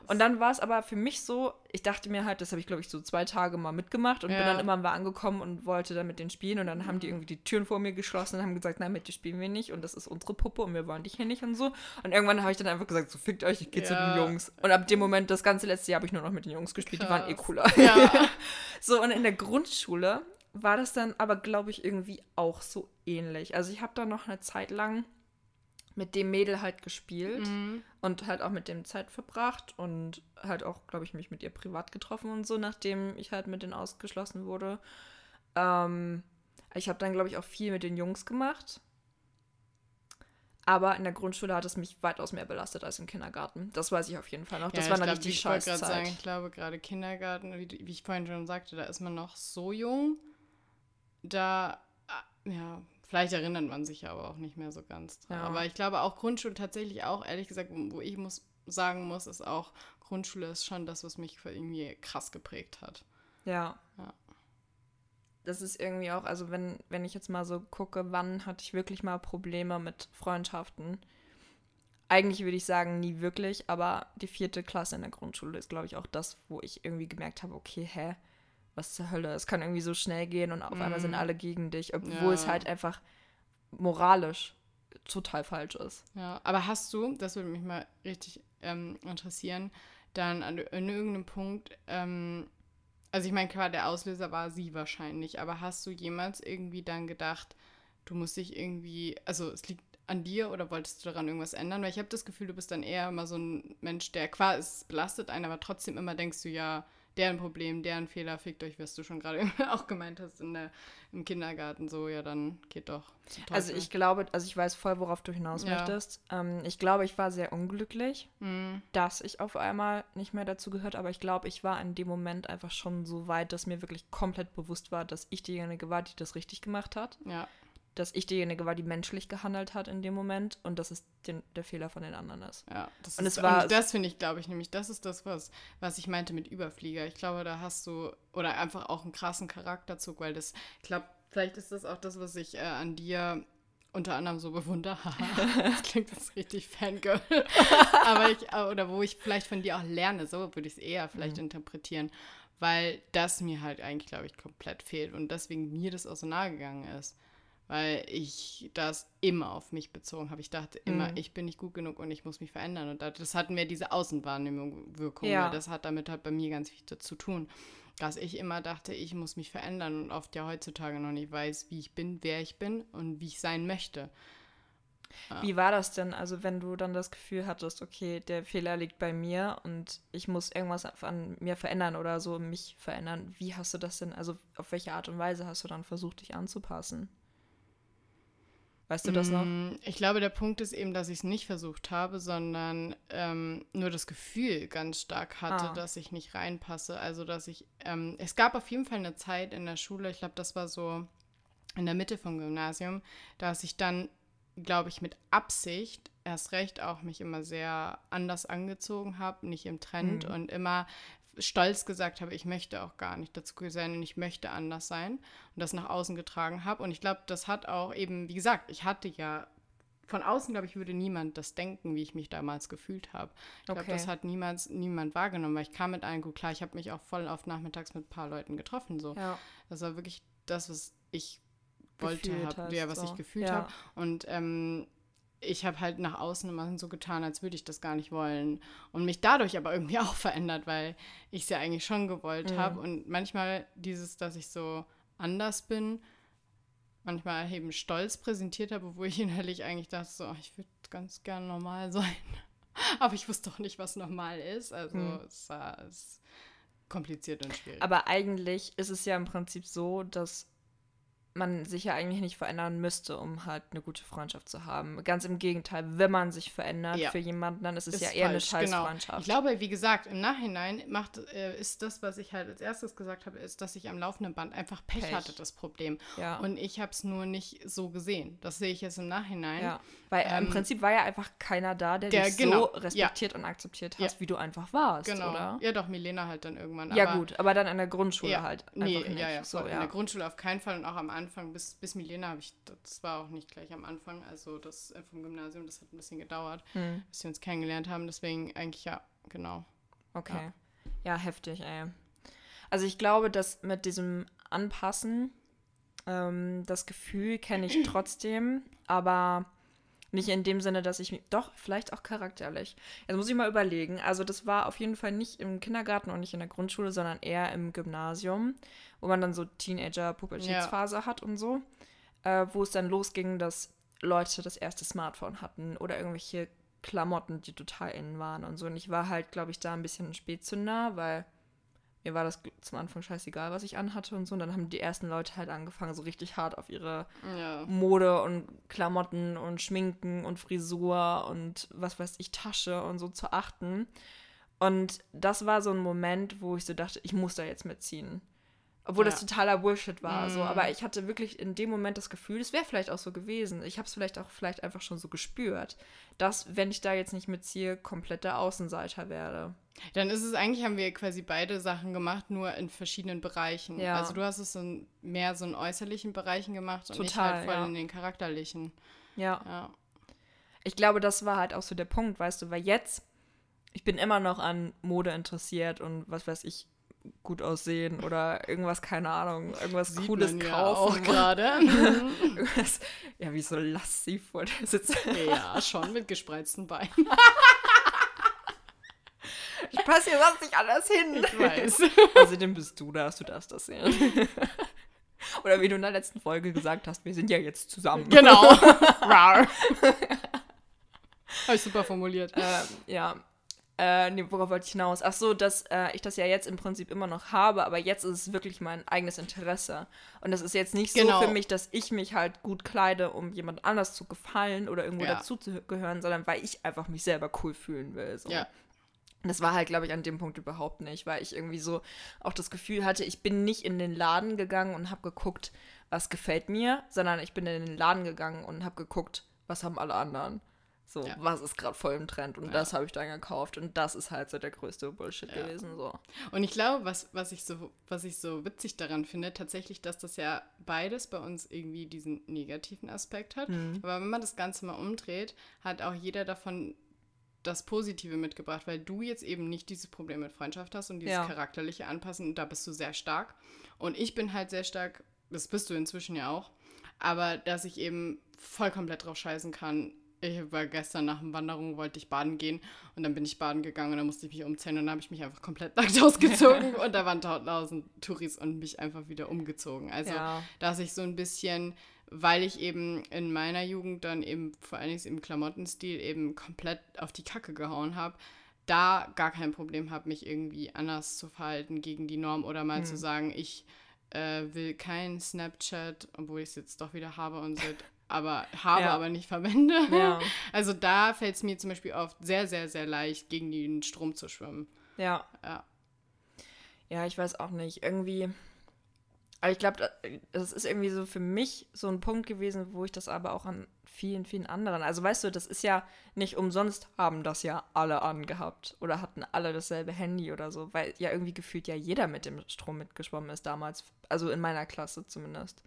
Und dann war es aber für mich so, ich dachte mir halt, das habe ich glaube ich so zwei Tage mal mitgemacht und ja. bin dann immer mal angekommen und wollte dann mit denen spielen und dann haben die mhm. irgendwie die Türen vor mir geschlossen und haben gesagt, nein, mit dir spielen wir nicht und das ist unsere Puppe und wir wollen dich hier nicht und so. Und irgendwann habe ich dann einfach gesagt, so fickt euch, ich gehe ja. zu den Jungs. Und ab dem Moment, das ganze letzte Jahr habe ich nur noch mit den Jungs gespielt, Krass. die waren eh cooler. Ja. So, und in der Grundschule war das dann aber, glaube ich, irgendwie auch so ähnlich. Also ich habe da noch eine Zeit lang mit dem Mädel halt gespielt mhm. und halt auch mit dem Zeit verbracht und halt auch, glaube ich, mich mit ihr privat getroffen und so, nachdem ich halt mit denen ausgeschlossen wurde. Ähm, ich habe dann, glaube ich, auch viel mit den Jungs gemacht. Aber in der Grundschule hat es mich weitaus mehr belastet als im Kindergarten. Das weiß ich auf jeden Fall noch. Das ja, war natürlich die Scheißzeit. Sagen, ich glaube gerade Kindergarten, wie, wie, ich vorhin schon sagte, da ist man noch so jung. Da, ah, ja, vielleicht erinnert man sich aber auch nicht mehr so ganz dran. Ja. Aber ich glaube auch Grundschule tatsächlich auch, ehrlich gesagt, wo ich muss sagen muss, ist auch, Grundschule ist schon das, was mich irgendwie krass geprägt hat. Ja. ja das ist irgendwie auch, also wenn, wenn ich jetzt mal so gucke, wann hatte ich wirklich mal Probleme mit Freundschaften? Eigentlich würde ich sagen, nie wirklich, aber die vierte Klasse in der Grundschule ist, glaube ich, auch das, wo ich irgendwie gemerkt habe, okay, hä, was zur Hölle? Es kann irgendwie so schnell gehen und auf mm. einmal sind mhm. alle gegen dich, obwohl ja. es halt einfach moralisch total falsch ist. Ja, aber hast du, das würde mich mal richtig ähm, interessieren, dann an, an irgendeinem Punkt ähm, also ich meine, klar, der Auslöser war sie wahrscheinlich, aber hast du jemals irgendwie dann gedacht, du musst dich irgendwie, also es liegt an dir oder wolltest du daran irgendwas ändern? Weil ich habe das Gefühl, du bist dann eher immer so ein Mensch, der quasi, es belastet einen, aber trotzdem immer denkst du, ja, deren Problem, deren Fehler, fickt euch, was du schon gerade auch gemeint hast in der, im Kindergarten, so, ja, dann geht doch. Also ich glaube, also ich weiß voll, worauf du hinaus ja. möchtest. Ähm, ich glaube, ich war sehr unglücklich, mhm. dass ich auf einmal nicht mehr dazu gehört, aber ich glaube, ich war in dem Moment einfach schon so weit, dass mir wirklich komplett bewusst war, dass ich diejenige war, die das richtig gemacht hat. Ja dass ich diejenige war, die menschlich gehandelt hat in dem Moment und dass es den, der Fehler von den anderen ist. Ja, das und ist, es war, und das finde ich, glaube ich, nämlich, das ist das, was, was ich meinte mit Überflieger. Ich glaube, da hast du, oder einfach auch einen krassen Charakterzug, weil das, ich glaube, vielleicht ist das auch das, was ich äh, an dir unter anderem so bewundere. das klingt jetzt richtig Fangirl. Aber ich, oder wo ich vielleicht von dir auch lerne, so würde ich es eher vielleicht mhm. interpretieren, weil das mir halt eigentlich, glaube ich, komplett fehlt und deswegen mir das auch so nahe gegangen ist weil ich das immer auf mich bezogen habe. Ich dachte immer, mhm. ich bin nicht gut genug und ich muss mich verändern. Und das hat mehr diese Außenwahrnehmung Wirkung. Ja. Das hat damit halt bei mir ganz viel zu tun. Dass ich immer dachte, ich muss mich verändern und oft ja heutzutage noch nicht weiß, wie ich bin, wer ich bin und wie ich sein möchte. Wie war das denn, also wenn du dann das Gefühl hattest, okay, der Fehler liegt bei mir und ich muss irgendwas an mir verändern oder so mich verändern, wie hast du das denn, also auf welche Art und Weise hast du dann versucht, dich anzupassen? Weißt du das noch? Mm, ich glaube, der Punkt ist eben, dass ich es nicht versucht habe, sondern ähm, nur das Gefühl ganz stark hatte, ah. dass ich nicht reinpasse. Also, dass ich, ähm, es gab auf jeden Fall eine Zeit in der Schule, ich glaube, das war so in der Mitte vom Gymnasium, dass ich dann, glaube ich, mit Absicht erst recht auch mich immer sehr anders angezogen habe, nicht im Trend mhm. und immer stolz gesagt habe, ich möchte auch gar nicht dazu sein und ich möchte anders sein und das nach außen getragen habe. Und ich glaube, das hat auch eben, wie gesagt, ich hatte ja von außen, glaube ich, würde niemand das denken, wie ich mich damals gefühlt habe. Ich glaube, okay. das hat niemals niemand wahrgenommen, weil ich kam mit allen gut klar. Ich habe mich auch voll oft nachmittags mit ein paar Leuten getroffen. So. Ja. Das war wirklich das, was ich wollte, hab, ja, was so. ich gefühlt ja. habe. Und ähm, ich habe halt nach außen immer so getan, als würde ich das gar nicht wollen. Und mich dadurch aber irgendwie auch verändert, weil ich es ja eigentlich schon gewollt mhm. habe. Und manchmal dieses, dass ich so anders bin, manchmal eben stolz präsentiert habe, wo ich innerlich eigentlich dachte, so, oh, ich würde ganz gern normal sein. aber ich wusste doch nicht, was normal ist. Also mhm. es war es kompliziert und schwierig. Aber eigentlich ist es ja im Prinzip so, dass man sich ja eigentlich nicht verändern müsste, um halt eine gute Freundschaft zu haben. Ganz im Gegenteil, wenn man sich verändert ja. für jemanden, dann ist es ist ja eher falsch, eine Scheißfreundschaft. Genau. Ich glaube, wie gesagt, im Nachhinein macht, äh, ist das, was ich halt als erstes gesagt habe, ist, dass ich am laufenden Band einfach Pech, Pech. hatte, das Problem. Ja. Und ich habe es nur nicht so gesehen. Das sehe ich jetzt im Nachhinein. Ja. Weil ähm, im Prinzip war ja einfach keiner da, der, der dich genau. so respektiert und akzeptiert hat, wie du einfach warst, genau. oder? Ja, doch, Milena halt dann irgendwann. Ja, gut, aber dann in der Grundschule halt. Nee, ja, ja, so, in der Grundschule auf keinen Fall und auch am Anfang bis, bis Milena habe ich, das war auch nicht gleich am Anfang, also das äh, vom Gymnasium, das hat ein bisschen gedauert, hm. bis wir uns kennengelernt haben. Deswegen eigentlich ja, genau. Okay. Ja, ja heftig, ey. Also ich glaube, dass mit diesem Anpassen, ähm, das Gefühl kenne ich trotzdem, aber nicht in dem Sinne, dass ich mich. Doch, vielleicht auch charakterlich. Jetzt muss ich mal überlegen. Also, das war auf jeden Fall nicht im Kindergarten und nicht in der Grundschule, sondern eher im Gymnasium, wo man dann so Teenager-Pubertätsphase ja. hat und so äh, wo es dann losging, dass Leute das erste Smartphone hatten oder irgendwelche Klamotten, die total innen waren und so. Und ich war halt, glaube ich, da ein bisschen ein Spätzünder, weil mir war das zum Anfang scheißegal, was ich anhatte und so. Und dann haben die ersten Leute halt angefangen, so richtig hart auf ihre ja. Mode und Klamotten und Schminken und Frisur und was weiß ich, Tasche und so zu achten. Und das war so ein Moment, wo ich so dachte, ich muss da jetzt mitziehen. Obwohl ja. das totaler Bullshit war. Mm. So. Aber ich hatte wirklich in dem Moment das Gefühl, es wäre vielleicht auch so gewesen. Ich habe es vielleicht auch vielleicht einfach schon so gespürt, dass, wenn ich da jetzt nicht mitziehe, komplett der Außenseiter werde. Dann ist es eigentlich, haben wir quasi beide Sachen gemacht, nur in verschiedenen Bereichen. Ja. Also du hast es so mehr so in äußerlichen Bereichen gemacht und Total, ich halt voll ja. in den charakterlichen. Ja. ja. Ich glaube, das war halt auch so der Punkt, weißt du, weil jetzt, ich bin immer noch an Mode interessiert und was weiß ich, gut aussehen oder irgendwas, keine Ahnung, irgendwas Sieht Cooles kaufen. Ja, auch gerade. ja, wie so lassiv vor der sitzt. Ja, schon mit gespreizten Beinen. Ich passe hier sonst nicht anders hin. Ich weiß. Außerdem bist du das, du darfst das sehen. Oder wie du in der letzten Folge gesagt hast, wir sind ja jetzt zusammen. Genau. Habe ich super formuliert. Ähm, ja, Äh, nee, worauf wollte ich hinaus? Ach so, dass äh, ich das ja jetzt im Prinzip immer noch habe, aber jetzt ist es wirklich mein eigenes Interesse. Und das ist jetzt nicht Genau. so für mich, dass ich mich halt gut kleide, um jemand anders zu gefallen oder irgendwo Ja. dazu zu gehören, sondern weil ich einfach mich selber cool fühlen will. So. Ja. Und Das war halt, glaube ich, an dem Punkt überhaupt nicht, weil ich irgendwie so auch das Gefühl hatte, ich bin nicht in den Laden gegangen und habe geguckt, was gefällt mir, sondern ich bin in den Laden gegangen und habe geguckt, was haben alle anderen. So, Ja. was ist gerade voll im Trend und Ja. das habe ich dann gekauft und das ist halt so der größte Bullshit Ja. gewesen. So. Und ich glaube, was, was, ich so, was ich so witzig daran finde, tatsächlich, dass das ja beides bei uns irgendwie diesen negativen Aspekt hat. Mhm. Aber wenn man das Ganze mal umdreht, hat auch jeder davon das Positive mitgebracht, weil du jetzt eben nicht dieses Problem mit Freundschaft hast und dieses charakterliche Anpassen, und da bist du sehr stark. Und ich bin halt sehr stark, das bist du inzwischen ja auch, aber dass ich eben voll komplett drauf scheißen kann. Ich war gestern nach einer Wanderung, wollte ich baden gehen und dann bin ich baden gegangen und dann musste ich mich umziehen und dann habe ich mich einfach komplett nackt ausgezogen und da waren tausend Touris und mich einfach wieder umgezogen. Also Ja. dass ich so ein bisschen, weil ich eben in meiner Jugend dann eben vor allen Dingen im Klamottenstil eben komplett auf die Kacke gehauen habe, da gar kein Problem habe, mich irgendwie anders zu verhalten gegen die Norm oder mal Hm. zu sagen, ich äh, will kein Snapchat, obwohl ich es jetzt doch wieder habe und so, aber habe, Ja. aber nicht verwende. Ja. Also da fällt es mir zum Beispiel oft sehr, sehr, sehr leicht, gegen den Strom zu schwimmen. Ja. Ja. Ja, ich weiß auch nicht. Irgendwie. Aber ich glaube, das ist irgendwie so für mich so ein Punkt gewesen, wo ich das aber auch an vielen, vielen anderen. Also weißt du, das ist ja nicht umsonst, haben das ja alle angehabt oder hatten alle dasselbe Handy oder so, weil ja irgendwie gefühlt ja jeder mit dem Strom mitgeschwommen ist damals. Also in meiner Klasse zumindest.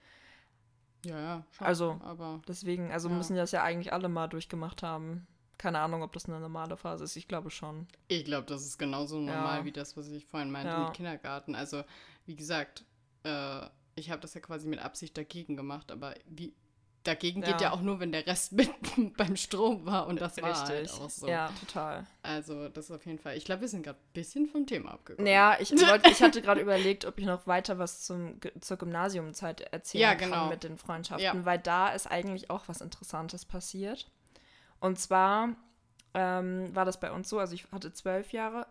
Ja, ja. Schon, Also- aber Deswegen, also Ja. müssen das ja eigentlich alle mal durchgemacht haben. Keine Ahnung, ob das eine normale Phase ist. Ich glaube schon. Ich glaube, das ist genauso normal Ja. wie das, was ich vorhin meinte Ja. mit Kindergarten. Also, wie gesagt, äh, ich habe das ja quasi mit Absicht dagegen gemacht, aber wie, dagegen geht Ja. ja auch nur, wenn der Rest mit beim Strom war und das war halt auch so. Ja, total. Also, das ist auf jeden Fall. Ich glaube, wir sind gerade ein bisschen vom Thema abgekommen. Naja, ich, wollt, ich hatte gerade überlegt, ob ich noch weiter was zum, zur Gymnasiumzeit erzählen Ja, kann genau. mit den Freundschaften, Ja. weil da ist eigentlich auch was Interessantes passiert. Und zwar ähm, war das bei uns so, also ich hatte zwölf Jahre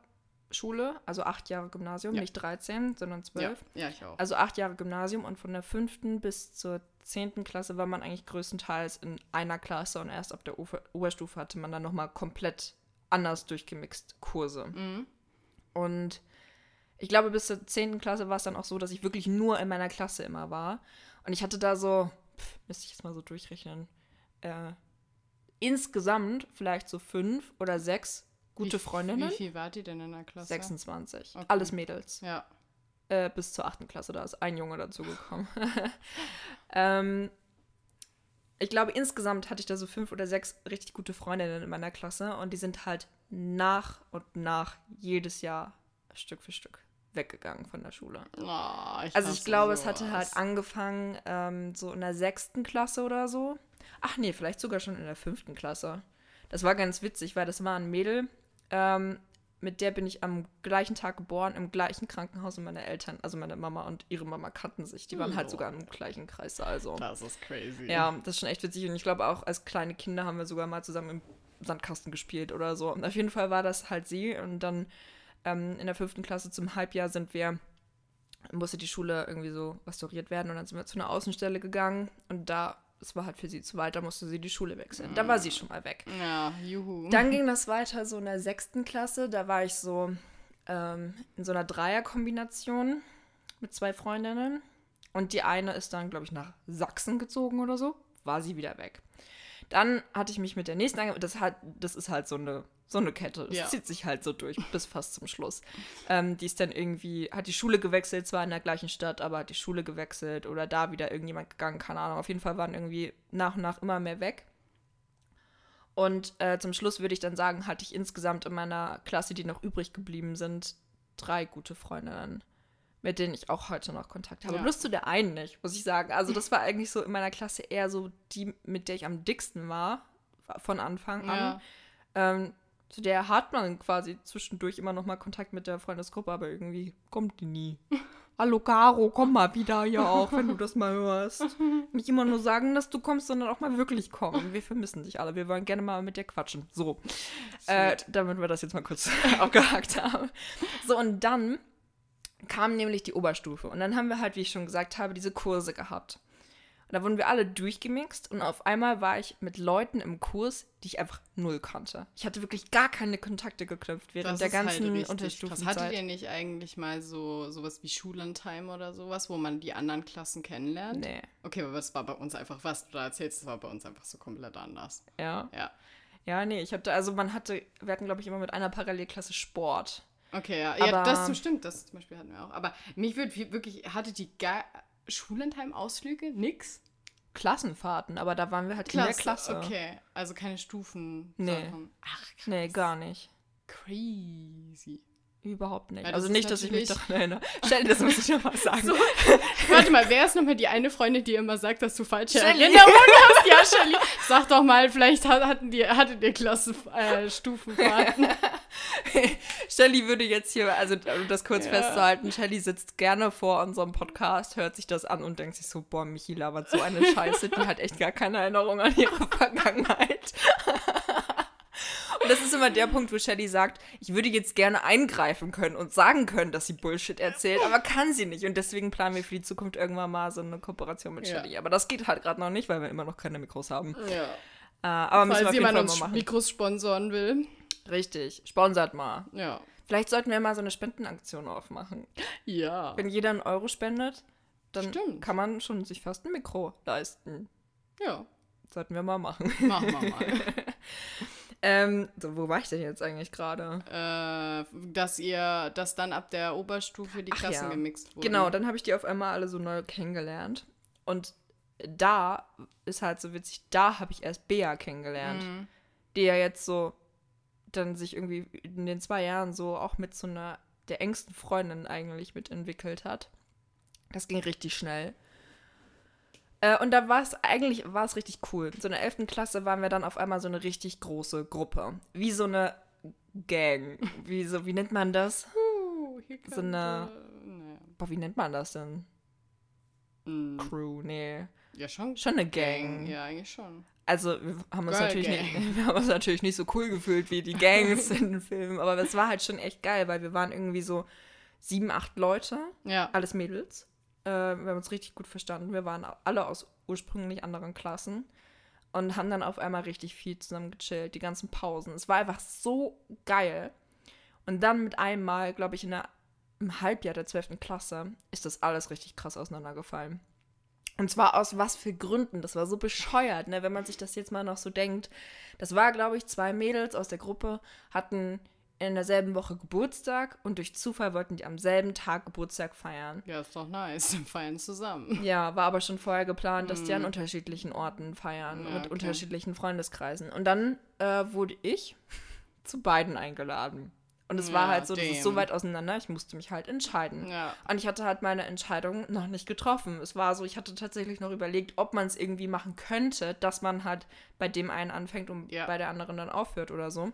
Schule, also acht Jahre Gymnasium, Ja. nicht 13, sondern Ja, zwölf. ja, ich auch. Also acht Jahre Gymnasium und von der fünften bis zur zehnten Klasse war man eigentlich größtenteils in einer Klasse und erst ab der Ober Oberstufe hatte man dann nochmal komplett anders durchgemixt Kurse. Mhm. Und ich glaube, bis zur 10. Klasse war es dann auch so, dass ich wirklich nur in meiner Klasse immer war. Und ich hatte da so, pff, müsste ich jetzt mal so durchrechnen, äh, insgesamt vielleicht so fünf oder sechs gute wie, Freundinnen. Wie viel wart ihr denn in der Klasse? 26. Okay. Alles Mädels. Ja. Äh, bis zur 8. Klasse, da ist ein Junge dazugekommen. ähm, ich glaube, insgesamt hatte ich da so fünf oder sechs richtig gute Freundinnen in meiner Klasse und die sind halt nach und nach jedes Jahr Stück für Stück weggegangen von der Schule. Oh, ich Also ich glaube, es hatte sowas. halt angefangen ähm, so in der sechsten Klasse oder so. Ach nee, vielleicht sogar schon in der fünften Klasse. Das war ganz witzig, weil das war ein Mädel, ähm, mit der bin ich am gleichen Tag geboren, im gleichen Krankenhaus und meine Eltern, also meine Mama und ihre Mama kannten sich. Die waren halt Oh. sogar im gleichen Kreis, also. Das ist crazy. Ja, das ist schon echt witzig. Und ich glaube auch als kleine Kinder haben wir sogar mal zusammen im Sandkasten gespielt oder so. Und auf jeden Fall war das halt sie. Und dann ähm, in der fünften Klasse zum Halbjahr sind wir, musste die Schule irgendwie so restauriert werden. Und dann sind wir zu einer Außenstelle gegangen. Und da, es war halt für sie zu weit, da musste sie die Schule wechseln. Da war sie schon mal weg. Ja, juhu. Dann ging das weiter so in der sechsten Klasse. Da war ich so ähm, in so einer Dreierkombination mit zwei Freundinnen. Und die eine ist dann, glaube ich, nach Sachsen gezogen oder so. War sie wieder weg. Dann hatte ich mich mit der nächsten ange das hat das ist halt so eine so eine Kette. Das Ja. zieht sich halt so durch bis fast zum Schluss. Ähm, die ist dann irgendwie hat die Schule gewechselt, zwar in der gleichen Stadt, aber hat die Schule gewechselt oder da wieder irgendjemand gegangen, keine Ahnung. Auf jeden Fall waren irgendwie nach und nach immer mehr weg. Und äh, zum Schluss würde ich dann sagen, hatte ich insgesamt in meiner Klasse, die noch übrig geblieben sind, drei gute Freundinnen, mit denen ich auch heute noch Kontakt habe. Ja. Bloß zu der einen nicht, muss ich sagen. Also das war eigentlich so in meiner Klasse eher so die, mit der ich am dicksten war, von Anfang an. ja. Ähm, zu der hat man quasi zwischendurch immer noch mal Kontakt mit der Freundesgruppe, aber irgendwie kommt die nie. Hallo Caro, komm mal wieder ja auch, wenn du das mal hörst. Nicht immer nur sagen, dass du kommst, sondern auch mal wirklich kommen. Wir vermissen dich alle. Wir wollen gerne mal mit dir quatschen. So. Äh, damit wir das jetzt mal kurz abgehakt haben. So, und dann kam nämlich die Oberstufe. Und dann haben wir halt, wie ich schon gesagt habe, diese Kurse gehabt. Und da wurden wir alle durchgemixt und auf einmal war ich mit Leuten im Kurs, die ich einfach null kannte. Ich hatte wirklich gar keine Kontakte geknüpft während Das der halt ganzen richtig Unterstufenzeit. krass. Hattet ihr nicht eigentlich mal so sowas wie Schullandheim oder sowas, wo man die anderen Klassen kennenlernt? Nee, Okay, aber das war bei uns einfach, was du da erzählst, das war bei uns einfach so komplett anders. ja. Ja. Ja, nee, ich hatte, also man hatte, wir hatten, glaube ich, immer mit einer Parallelklasse Sport. Okay, ja. ja, Aber- das stimmt, das zum Beispiel hatten wir auch. Aber mich würde wirklich, hatte die gar Schullandheim-Ausflüge? Nix? Klassenfahrten, aber da waren wir halt in der Klasse. Okay, also keine Stufen. Nee. Ach, krass. Nee, gar nicht. Crazy. Überhaupt nicht. Ja, also nicht, dass ich mich daran erinnere. Stell dir das muss ich noch mal sagen. Warte mal, wer ist nochmal die eine Freundin, die immer sagt, dass du falsche. Erinnerungen hast? Ja, Shelly. Sag doch mal, vielleicht hat- hatten die, hattet ihr Klassen, äh, Stufenfahrten. Shelly würde jetzt hier, also um das kurz Ja. festzuhalten, Shelly sitzt gerne vor unserem Podcast, hört sich das an und denkt sich so, boah, Michi labert so eine Scheiße, die hat echt gar keine Erinnerung an ihre Vergangenheit. Und das ist immer der Punkt, wo Shelly sagt, ich würde jetzt gerne eingreifen können und sagen können, dass sie Bullshit erzählt, aber kann sie nicht. Und deswegen planen wir für die Zukunft irgendwann mal so eine Kooperation mit Ja. Shelly. Aber das geht halt gerade noch nicht, weil wir immer noch keine Mikros haben. Ja. Äh, aber müssen wir Falls auf jeden Fall jemand mal machen. Mikros sponsoren will. Richtig, sponsert mal. Ja. Vielleicht sollten wir mal so eine Spendenaktion aufmachen. Ja. Wenn jeder einen Euro spendet, dann Stimmt. kann man schon sich fast ein Mikro leisten. Ja. Sollten wir mal machen. Machen wir mal. Ähm, so, wo war ich denn jetzt eigentlich gerade? äh, dass ihr, dass dann ab der Oberstufe die Ach Klassen ja. gemixt wurden. Genau, dann habe ich die auf einmal alle so neu kennengelernt. Und da ist halt so witzig, da habe ich erst Bea kennengelernt. Mhm. Die ja jetzt so dann sich irgendwie in den zwei Jahren so auch mit so einer der engsten Freundin eigentlich mitentwickelt hat. Das ging richtig schnell. Äh, und da war es eigentlich war es richtig cool. So in der 11. Klasse waren wir dann auf einmal so eine richtig große Gruppe. Wie so eine Gang. Wie, so, wie nennt man das? Uh, So eine- naja. Boah, wie nennt man das denn? Mm, Crew, nee. Ja, schon. Schon eine Gang. Ja, eigentlich schon. Also, wir haben, uns Girl natürlich Gang. nicht, wir haben uns natürlich nicht so cool gefühlt wie die Gangs in den Filmen, aber es war halt schon echt geil, weil wir waren irgendwie so sieben, acht Leute, Ja. alles Mädels. Äh, wir haben uns richtig gut verstanden. Wir waren alle aus ursprünglich anderen Klassen und haben dann auf einmal richtig viel zusammen gechillt, die ganzen Pausen. Es war einfach so geil. Und dann mit einmal, glaube ich, in der, im Halbjahr der 12. Klasse ist das alles richtig krass auseinandergefallen. Und zwar aus was für Gründen. Das war so bescheuert, ne? wenn man sich das jetzt mal noch so denkt. Das war, glaube ich, zwei Mädels aus der Gruppe hatten in derselben Woche Geburtstag und durch Zufall wollten die am selben Tag Geburtstag feiern. Ja, ist doch nice. Feiern zusammen. Ja, war aber schon vorher geplant, dass die an unterschiedlichen Orten feiern, Mhm. Ja, mit okay. unterschiedlichen Freundeskreisen. Und dann äh, wurde ich zu beiden eingeladen. Und es war Ja, halt so, das ist so weit auseinander, ich musste mich halt entscheiden. Ja. Und ich hatte halt meine Entscheidung noch nicht getroffen. Es war so, ich hatte tatsächlich noch überlegt, ob man es irgendwie machen könnte, dass man halt bei dem einen anfängt und Ja. bei der anderen dann aufhört oder so.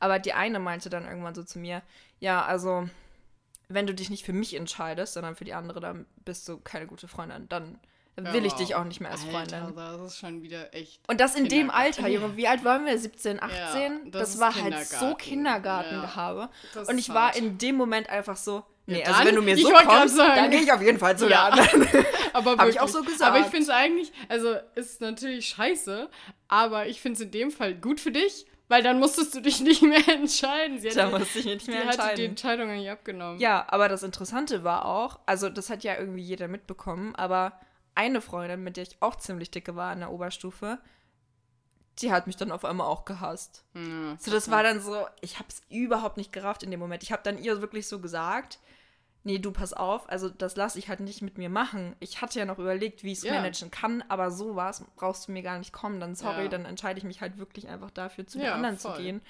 Aber die eine meinte dann irgendwann so zu mir, ja, also wenn du dich nicht für mich entscheidest, sondern für die andere, dann bist du keine gute Freundin. Dann will ich wow. dich auch nicht mehr als Alter, Freundin. das ist schon wieder echt. Und das in dem. Alter, Junge. Wie alt waren wir? 17, 18? Ja, das das war halt so Kindergarten. Kindergartengehabe. Das Und ich war hart. in dem Moment einfach so, nee, Ja, also dann- wenn du mir ich so kommst, dann gehe ich auf jeden Fall zu Ja. der anderen. Aber Hab ich auch so gesagt. Aber ich finde es eigentlich, also ist natürlich scheiße, aber ich finde es in dem Fall gut für dich, weil dann musstest du dich nicht mehr entscheiden. Sie Da musste ich nicht die mehr hatte die entscheiden. Entscheidung nicht abgenommen. Ja, aber das Interessante war auch, also das hat ja irgendwie jeder mitbekommen, aber eine Freundin, mit der ich auch ziemlich dicke war in der Oberstufe, die hat mich dann auf einmal auch gehasst. Ja, So, das war dann so, ich habe es überhaupt nicht gerafft in dem Moment. Ich habe dann ihr wirklich so gesagt, nee, du pass auf, also das lasse ich halt nicht mit mir machen. Ich hatte ja noch überlegt, wie ich es Ja. managen kann, aber sowas brauchst du mir gar nicht kommen. Dann sorry, Ja. dann entscheide ich mich halt wirklich einfach dafür, zu den Ja, anderen voll. zu gehen.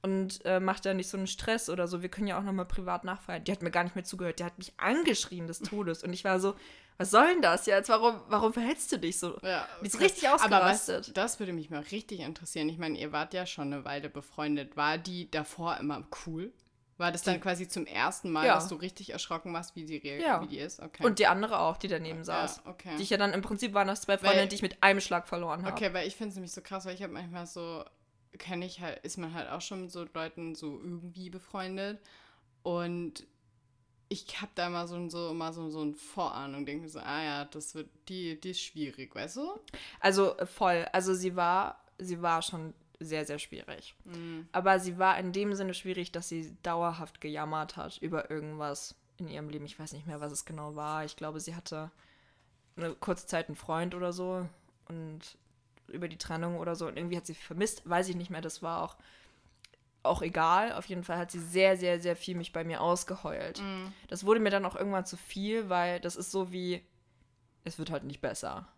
Und äh, mach da nicht so einen Stress oder so. Wir können ja auch nochmal privat nachfeiern. Die hat mir gar nicht mehr zugehört. Die hat mich angeschrien des Todes. Und ich war so, was soll denn das jetzt? Warum, warum verhältst du dich so? Ja, Die ist richtig Aber was, ausgerastet. das würde mich mal richtig interessieren. Ich meine, ihr wart ja schon eine Weile befreundet. War die davor immer cool? War das dann Die- quasi zum ersten Mal, Ja. dass du richtig erschrocken warst, wie, sie rea- Ja. wie die ist? Okay. Und die andere auch, die daneben saß. Ja, okay. Die ich ja dann im Prinzip waren das zwei Weil- Freunde, die ich mit einem Schlag verloren habe. Okay, weil ich finde es nämlich so krass, weil ich habe manchmal so, kenne ich halt, ist man halt auch schon mit so Leuten so irgendwie befreundet. Und ich habe da immer so, so, immer so, so eine Vorahnung, denke so, ah ja, das wird, die, die ist schwierig, weißt du? Also äh, voll. Also sie war, sie war schon sehr, sehr schwierig. Mhm. Aber sie war in dem Sinne schwierig, dass sie dauerhaft gejammert hat über irgendwas in ihrem Leben. Ich weiß nicht mehr, was es genau war. Ich glaube, sie hatte eine kurze Zeit einen Freund oder so und über die Trennung oder so. Und irgendwie hat sie vermisst, weiß ich nicht mehr. Das war auch, auch egal. Auf jeden Fall hat sie sehr, sehr, sehr viel mich bei mir ausgeheult. Mhm. Das wurde mir dann auch irgendwann zu viel, weil das ist so wie, es wird halt nicht besser.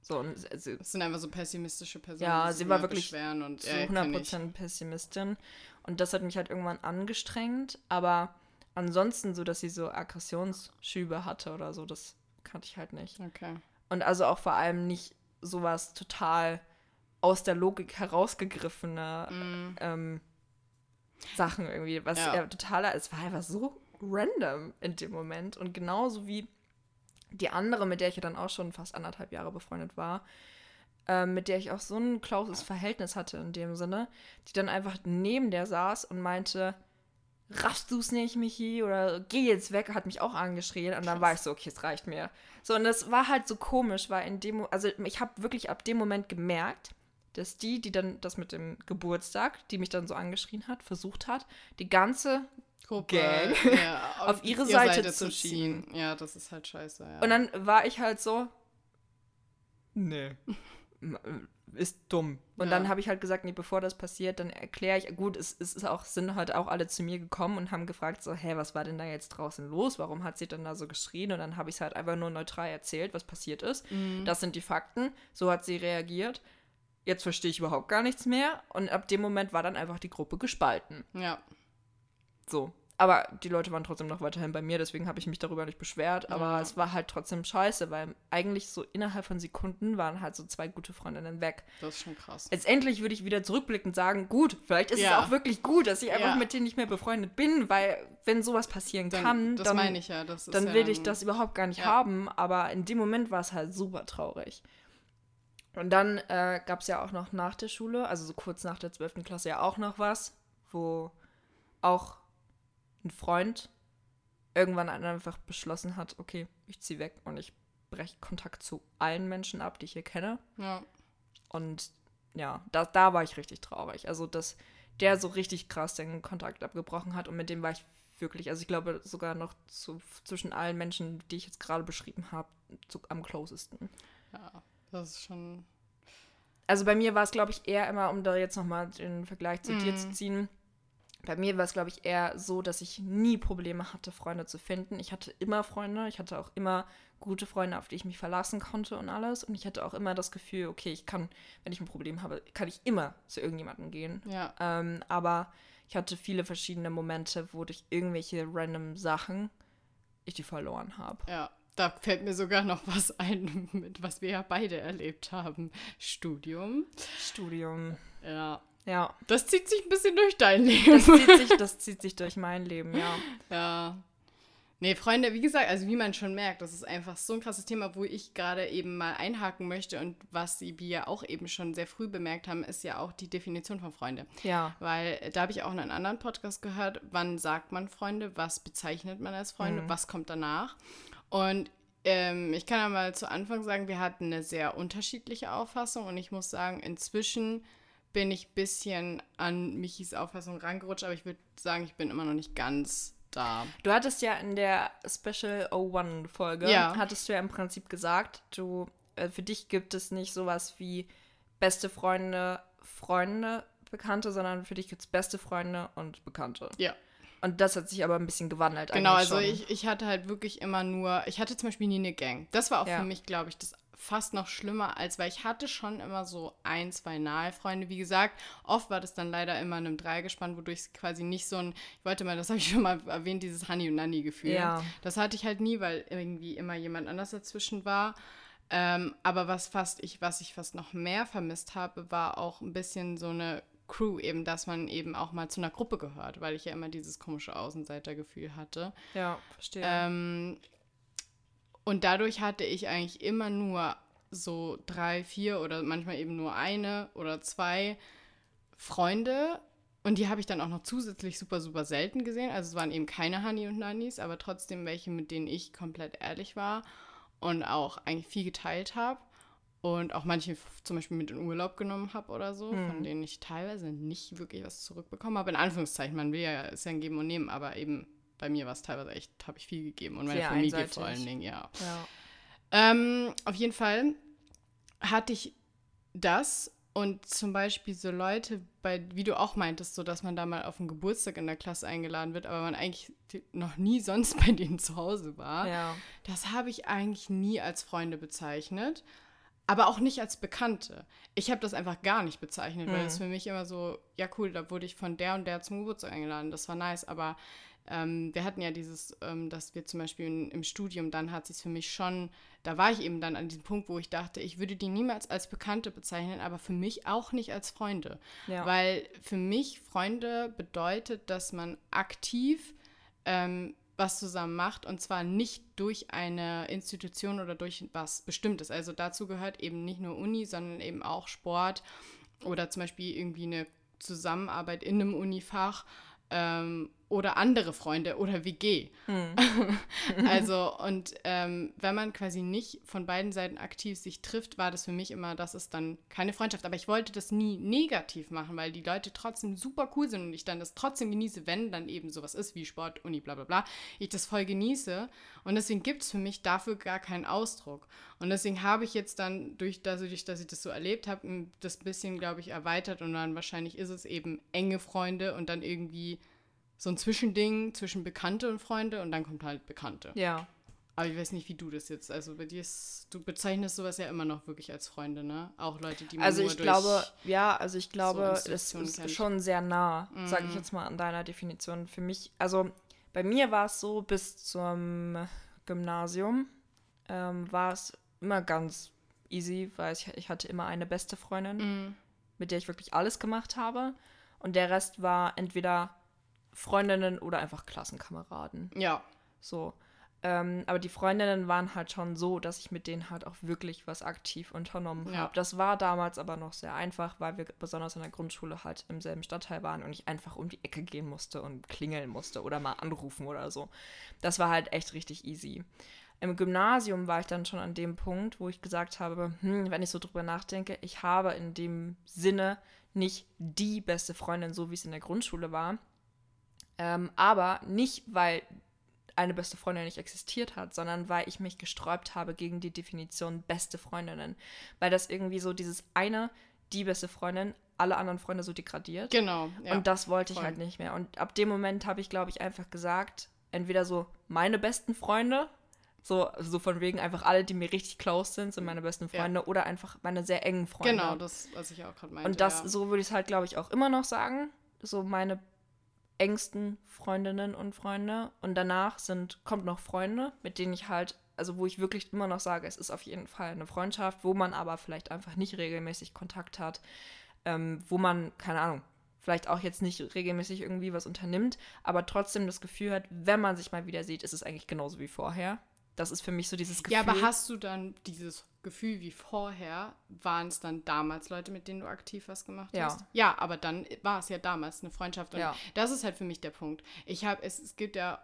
So, und sie, Das sind einfach so pessimistische Personen. Ja, sie war wirklich und zu ja, kenn ich. 100% Pessimistin. Und das hat mich halt irgendwann angestrengt. Aber ansonsten so, dass sie so Aggressionsschübe hatte oder so, das kannte ich halt nicht. Okay. Und also auch vor allem nicht sowas total aus der Logik herausgegriffene Mhm. ähm, Sachen irgendwie, was Ja. ja. totaler, es war einfach so random in dem Moment und genauso wie die andere, mit der ich ja dann auch schon fast anderthalb Jahre befreundet war, ähm, mit der ich auch so ein closes Verhältnis hatte in dem Sinne, die dann einfach neben der saß und meinte, raffst du's nicht, Michi? Oder geh jetzt weg, hat mich auch angeschrien. Und dann war ich so, okay, es reicht mir. So, und das war halt so komisch, weil in dem, also ich habe wirklich ab dem Moment gemerkt, dass die, die dann das mit dem Geburtstag, die mich dann so angeschrien hat, versucht hat, die ganze Gruppe Gang ja, auf ihre Seite zu ziehen. Ja, das ist halt scheiße. Ja. Und dann war ich halt so, nee, ist dumm. Und Ja. dann habe ich halt gesagt, nee, bevor das passiert, dann erkläre ich, gut, es, es ist auch, sind halt auch alle zu mir gekommen und haben gefragt so, hä, was war denn da jetzt draußen los? Warum hat sie denn da so geschrien? Und dann habe ich es halt einfach nur neutral erzählt, was passiert ist. Mhm. Das sind die Fakten. So hat sie reagiert. Jetzt verstehe ich überhaupt gar nichts mehr. Und ab dem Moment war dann einfach die Gruppe gespalten. ja. So. Aber die Leute waren trotzdem noch weiterhin bei mir, deswegen habe ich mich darüber nicht beschwert. Aber Ja. es war halt trotzdem scheiße, weil eigentlich so innerhalb von Sekunden waren halt so zwei gute Freundinnen weg. Das ist schon krass. Letztendlich würde ich wieder zurückblickend sagen, gut, vielleicht ist Ja. es auch wirklich gut, dass ich einfach Ja. mit denen nicht mehr befreundet bin, weil wenn sowas passieren Dann, kann, das dann, meine ich ja. Das dann will ich das überhaupt gar nicht haben. Aber in dem Moment war es halt super traurig. Und dann äh, gab es ja auch noch nach der Schule, also so kurz nach der 12. Klasse ja auch noch was, wo auch ein Freund irgendwann einfach beschlossen hat, okay, ich ziehe weg und ich breche Kontakt zu allen Menschen ab, die ich hier kenne. Ja. Und ja, da, da war ich richtig traurig. Also, dass der so richtig krass den Kontakt abgebrochen hat und mit dem war ich wirklich, also ich glaube sogar noch zu, zwischen allen Menschen, die ich jetzt gerade beschrieben habe, zu, am closesten. ja, das ist schon. Also bei mir war es, glaube ich, eher immer, um da jetzt nochmal den Vergleich zu dir Mhm. zu ziehen. Bei mir war es, glaube ich, eher so, dass ich nie Probleme hatte, Freunde zu finden. Ich hatte immer Freunde, ich hatte auch immer gute Freunde, auf die ich mich verlassen konnte und alles. Und ich hatte auch immer das Gefühl, okay, ich kann, wenn ich ein Problem habe, kann ich immer zu irgendjemandem gehen. Ja. Ähm, aber ich hatte viele verschiedene Momente, wo durch irgendwelche random Sachen ich die verloren habe. Ja. Da fällt mir sogar noch was ein, mit was wir ja beide erlebt haben. Studium. Studium. Ja. Ja, Das zieht sich ein bisschen durch dein Leben. das zieht sich, das zieht sich durch mein Leben, ja. Ja. Nee, Freunde, wie gesagt, also wie man schon merkt, das ist einfach so ein krasses Thema, wo ich gerade eben mal einhaken möchte und was wir auch eben schon sehr früh bemerkt haben, ist ja auch die Definition von Freunde. Ja. Weil äh, da habe ich auch in einem anderen Podcast gehört, wann sagt man Freunde, was bezeichnet man als Freunde, Mhm. was kommt danach. Und ähm, ich kann ja mal zu Anfang sagen, wir hatten eine sehr unterschiedliche Auffassung und ich muss sagen, inzwischen bin ich ein bisschen an Michis Auffassung rangerutscht, aber ich würde sagen, ich bin immer noch nicht ganz da. Du hattest ja in der Special 01 Folge, Ja. hattest du ja im Prinzip gesagt, du, äh, für dich gibt es nicht sowas wie beste Freunde, Freunde, Bekannte, sondern für dich gibt es beste Freunde und Bekannte. Ja. Und das hat sich aber ein bisschen gewandelt. Genau, also schon. ich, ich hatte halt wirklich immer nur, ich hatte zum Beispiel nie eine Gang. Das war auch Ja. für mich, glaube ich, das fast noch schlimmer, als weil ich hatte schon immer so ein, zwei nahe Freunde. Wie gesagt, oft war das dann leider immer in einem Dreigespann, wodurch es quasi nicht so ein, ich wollte mal, das habe ich schon mal erwähnt, dieses Honey und Nanny Gefühl. Ja. Das hatte ich halt nie, weil irgendwie immer jemand anders dazwischen war. Ähm, aber was fast ich, was ich fast noch mehr vermisst habe, war auch ein bisschen so eine Crew eben, dass man eben auch mal zu einer Gruppe gehört, weil ich ja immer dieses komische Außenseitergefühl hatte. Ja, verstehe. Ähm, und dadurch hatte ich eigentlich immer nur so drei, vier oder manchmal eben nur eine oder zwei Freunde. Und die habe ich dann auch noch zusätzlich super, super selten gesehen. Also es waren eben keine Honey und Nannies, aber trotzdem welche, mit denen ich komplett ehrlich war und auch eigentlich viel geteilt habe. Und auch manche zum Beispiel mit in Urlaub genommen habe oder so, Mhm. von denen ich teilweise nicht wirklich was zurückbekommen habe. In Anführungszeichen, man will ja, ist ja ein Geben und Nehmen, aber eben bei mir war es teilweise echt, habe ich viel gegeben. Und meine Sehr Familie einseitig. vor allen Dingen, ja. ja. Ähm, auf jeden Fall hatte ich das und zum Beispiel so Leute, bei, wie du auch meintest, so dass man da mal auf einen Geburtstag in der Klasse eingeladen wird, aber man eigentlich noch nie sonst bei denen zu Hause war. ja. Das habe ich eigentlich nie als Freunde bezeichnet, aber auch nicht als Bekannte. Ich habe das einfach gar nicht bezeichnet, weil Hm. es für mich immer so, ja cool, da wurde ich von der und der zum Geburtstag eingeladen, das war nice, aber ähm, wir hatten ja dieses, ähm, dass wir zum Beispiel in, im Studium, dann hat sich für mich schon, da war ich eben dann an diesem Punkt, wo ich dachte, ich würde die niemals als Bekannte bezeichnen, aber für mich auch nicht als Freunde. Ja. Weil für mich Freunde bedeutet, dass man aktiv ähm, was zusammen macht und zwar nicht durch eine Institution oder durch was Bestimmtes. Also dazu gehört eben nicht nur Uni, sondern eben auch Sport oder zum Beispiel irgendwie eine Zusammenarbeit in einem Unifach ähm, oder andere Freunde oder WG. also und ähm, wenn man quasi nicht von beiden Seiten aktiv sich trifft, war das für mich immer, das ist dann keine Freundschaft. Aber ich wollte das nie negativ machen, weil die Leute trotzdem super cool sind und ich dann das trotzdem genieße, wenn dann eben sowas ist wie Sport, Uni, bla bla bla. Ich das voll genieße und deswegen gibt es für mich dafür gar keinen Ausdruck. Und deswegen habe ich jetzt dann, durch, dadurch, dass ich das so erlebt habe, das bisschen, glaube ich, erweitert und dann wahrscheinlich ist es eben enge Freunde und dann irgendwie so ein Zwischending zwischen Bekannte und Freunde und dann kommt halt Bekannte. ja. Aber ich weiß nicht, wie du das jetzt, also bei dir ist, du bezeichnest sowas ja immer noch wirklich als Freunde, ne? Auch Leute, die man Also ich glaube, ja, also ich glaube, es Institutionen ist kennt. schon sehr nah, sage ich Mhm. jetzt mal an deiner Definition. Für mich, also bei mir war es so, bis zum Gymnasium ähm, war es immer ganz easy, weil ich, ich hatte immer eine beste Freundin, Mhm. mit der ich wirklich alles gemacht habe. Und der Rest war entweder Freundinnen oder einfach Klassenkameraden. Ja, So. Ähm, aber die Freundinnen waren halt schon so, dass ich mit denen halt auch wirklich was aktiv unternommen Ja. habe. Das war damals aber noch sehr einfach, weil wir besonders in der Grundschule halt im selben Stadtteil waren und ich einfach um die Ecke gehen musste und klingeln musste oder mal anrufen oder so. Das war halt echt richtig easy. Im Gymnasium war ich dann schon an dem Punkt, wo ich gesagt habe, hm, wenn ich so drüber nachdenke, ich habe in dem Sinne nicht die beste Freundin, so wie es in der Grundschule war. Ähm, aber nicht, weil eine beste Freundin nicht existiert hat, sondern weil ich mich gesträubt habe gegen die Definition beste Freundinnen. Weil das irgendwie so dieses eine, die beste Freundin, alle anderen Freunde so degradiert. genau. Ja. Und das wollte ich voll. halt nicht mehr. Und ab dem Moment habe ich, glaube ich, einfach gesagt, entweder so meine besten Freunde, so, so von wegen einfach alle, die mir richtig close sind, sind meine besten Ja. Freunde, oder einfach meine sehr engen Freunde. genau, das, was ich auch gerade meinte. Und das, ja. so würde ich es halt, glaube ich, auch immer noch sagen. So meine engsten Freundinnen und Freunde. Und danach sind, kommt noch Freunde, mit denen ich halt, also wo ich wirklich immer noch sage, es ist auf jeden Fall eine Freundschaft, wo man aber vielleicht einfach nicht regelmäßig Kontakt hat, ähm, wo man, keine Ahnung, vielleicht auch jetzt nicht regelmäßig irgendwie was unternimmt, aber trotzdem das Gefühl hat, wenn man sich mal wieder sieht, ist es eigentlich genauso wie vorher. Das ist für mich so dieses Gefühl. Ja, aber hast du dann dieses Gefühl wie vorher, waren es dann damals Leute, mit denen du aktiv was gemacht Ja. hast? Ja, aber dann war es ja damals eine Freundschaft. Und Ja. das ist halt für mich der Punkt. Ich habe, es, es gibt ja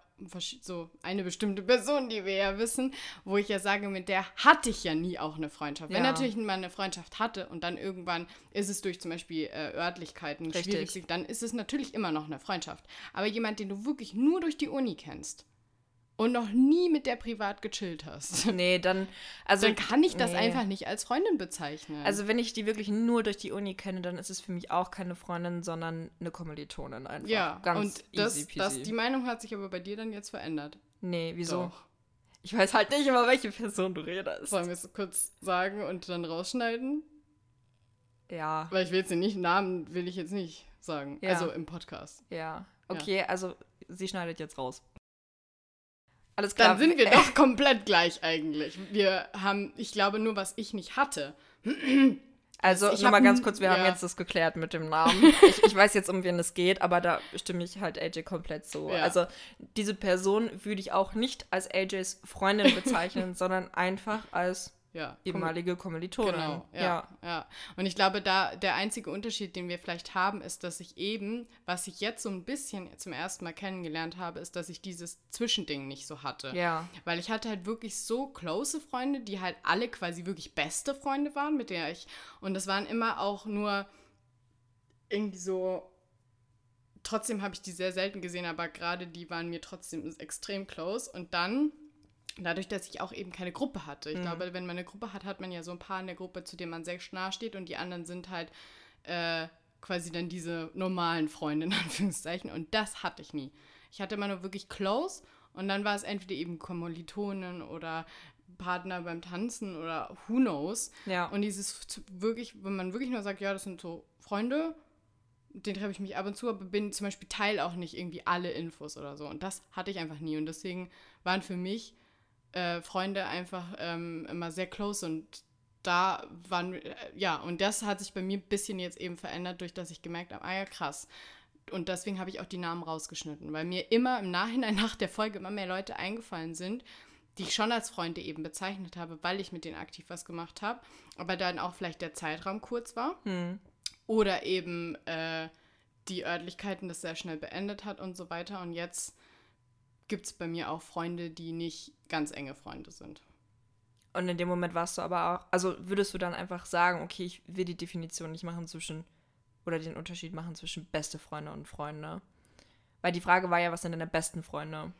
so eine bestimmte Person, die wir ja wissen, wo ich ja sage, mit der hatte ich ja nie auch eine Freundschaft. Wenn Ja. natürlich man eine Freundschaft hatte und dann irgendwann ist es durch zum Beispiel äh, Örtlichkeiten Richtig. schwierig, dann ist es natürlich immer noch eine Freundschaft. Aber jemand, den du wirklich nur durch die Uni kennst und noch nie mit der privat gechillt hast, Nee, dann, also. dann kann ich das nee. einfach nicht als Freundin bezeichnen. Also wenn ich die wirklich nur durch die Uni kenne, dann ist es für mich auch keine Freundin, sondern eine Kommilitonin einfach. ja, ganz und das, easy das, peasy. die Meinung hat sich aber bei dir dann jetzt verändert. nee, wieso? Doch. Ich weiß halt nicht immer, welche Person du redest. Sollen wir es kurz sagen und dann rausschneiden? Ja, Weil ich will jetzt nicht, Namen will ich jetzt nicht sagen. Ja. Also im Podcast. ja. Okay, also sie schneidet jetzt raus. Alles klar. Dann sind wir doch komplett gleich eigentlich. Wir haben, ich glaube nur, was ich nicht hatte. Also, Ich nur mal hab ganz kurz, wir haben ja. jetzt das geklärt mit dem Namen. Ich, ich weiß jetzt, um wen es geht, aber da stimme ich halt AJ komplett zu. Ja. Also, diese Person würde ich auch nicht als AJs Freundin bezeichnen, sondern einfach als Ja. ehemalige Kommilitonin. Genau, ja, ja. Und ich glaube, da der einzige Unterschied, den wir vielleicht haben, ist, dass ich eben, was ich jetzt so ein bisschen zum ersten Mal kennengelernt habe, ist, dass ich dieses Zwischending nicht so hatte. Ja. Weil ich hatte halt wirklich so close Freunde, die halt alle quasi wirklich beste Freunde waren, mit der ich. Und das waren immer auch nur irgendwie so. Trotzdem habe ich die sehr selten gesehen, aber gerade die waren mir trotzdem extrem close. Und dann, dadurch, dass ich auch eben keine Gruppe hatte. Ich glaube, wenn man eine Gruppe hat, hat man ja so ein paar in der Gruppe, zu denen man sehr nah steht und die anderen sind halt äh, quasi dann diese normalen Freunde in Anführungszeichen. Und das hatte ich nie. Ich hatte immer nur wirklich close und dann war es entweder eben Kommilitonen oder Partner beim Tanzen oder who knows. Ja. Und dieses wirklich, wenn man wirklich nur sagt, ja, das sind so Freunde, den treffe ich mich ab und zu, aber bin zum Beispiel Teil auch nicht irgendwie alle Infos oder so. Und das hatte ich einfach nie. Und deswegen waren für mich äh, Freunde einfach ähm, immer sehr close und da waren, äh, ja, und das hat sich bei mir ein bisschen jetzt eben verändert, durch dass ich gemerkt habe, ah ja, krass. Und deswegen habe ich auch die Namen rausgeschnitten, weil mir immer im Nachhinein nach der Folge immer mehr Leute eingefallen sind, die ich schon als Freunde eben bezeichnet habe, weil ich mit denen aktiv was gemacht habe, aber dann auch vielleicht der Zeitraum kurz war. Hm. Oder eben äh, die Örtlichkeiten das sehr schnell beendet hat und so weiter. Und jetzt gibt es bei mir auch Freunde, die nicht ganz enge Freunde sind. Und in dem Moment warst du aber auch, also würdest du dann einfach sagen, okay, ich will die Definition nicht machen zwischen, oder den Unterschied machen zwischen beste Freunde und Freunde. Weil die Frage war ja, was sind deine besten Freunde?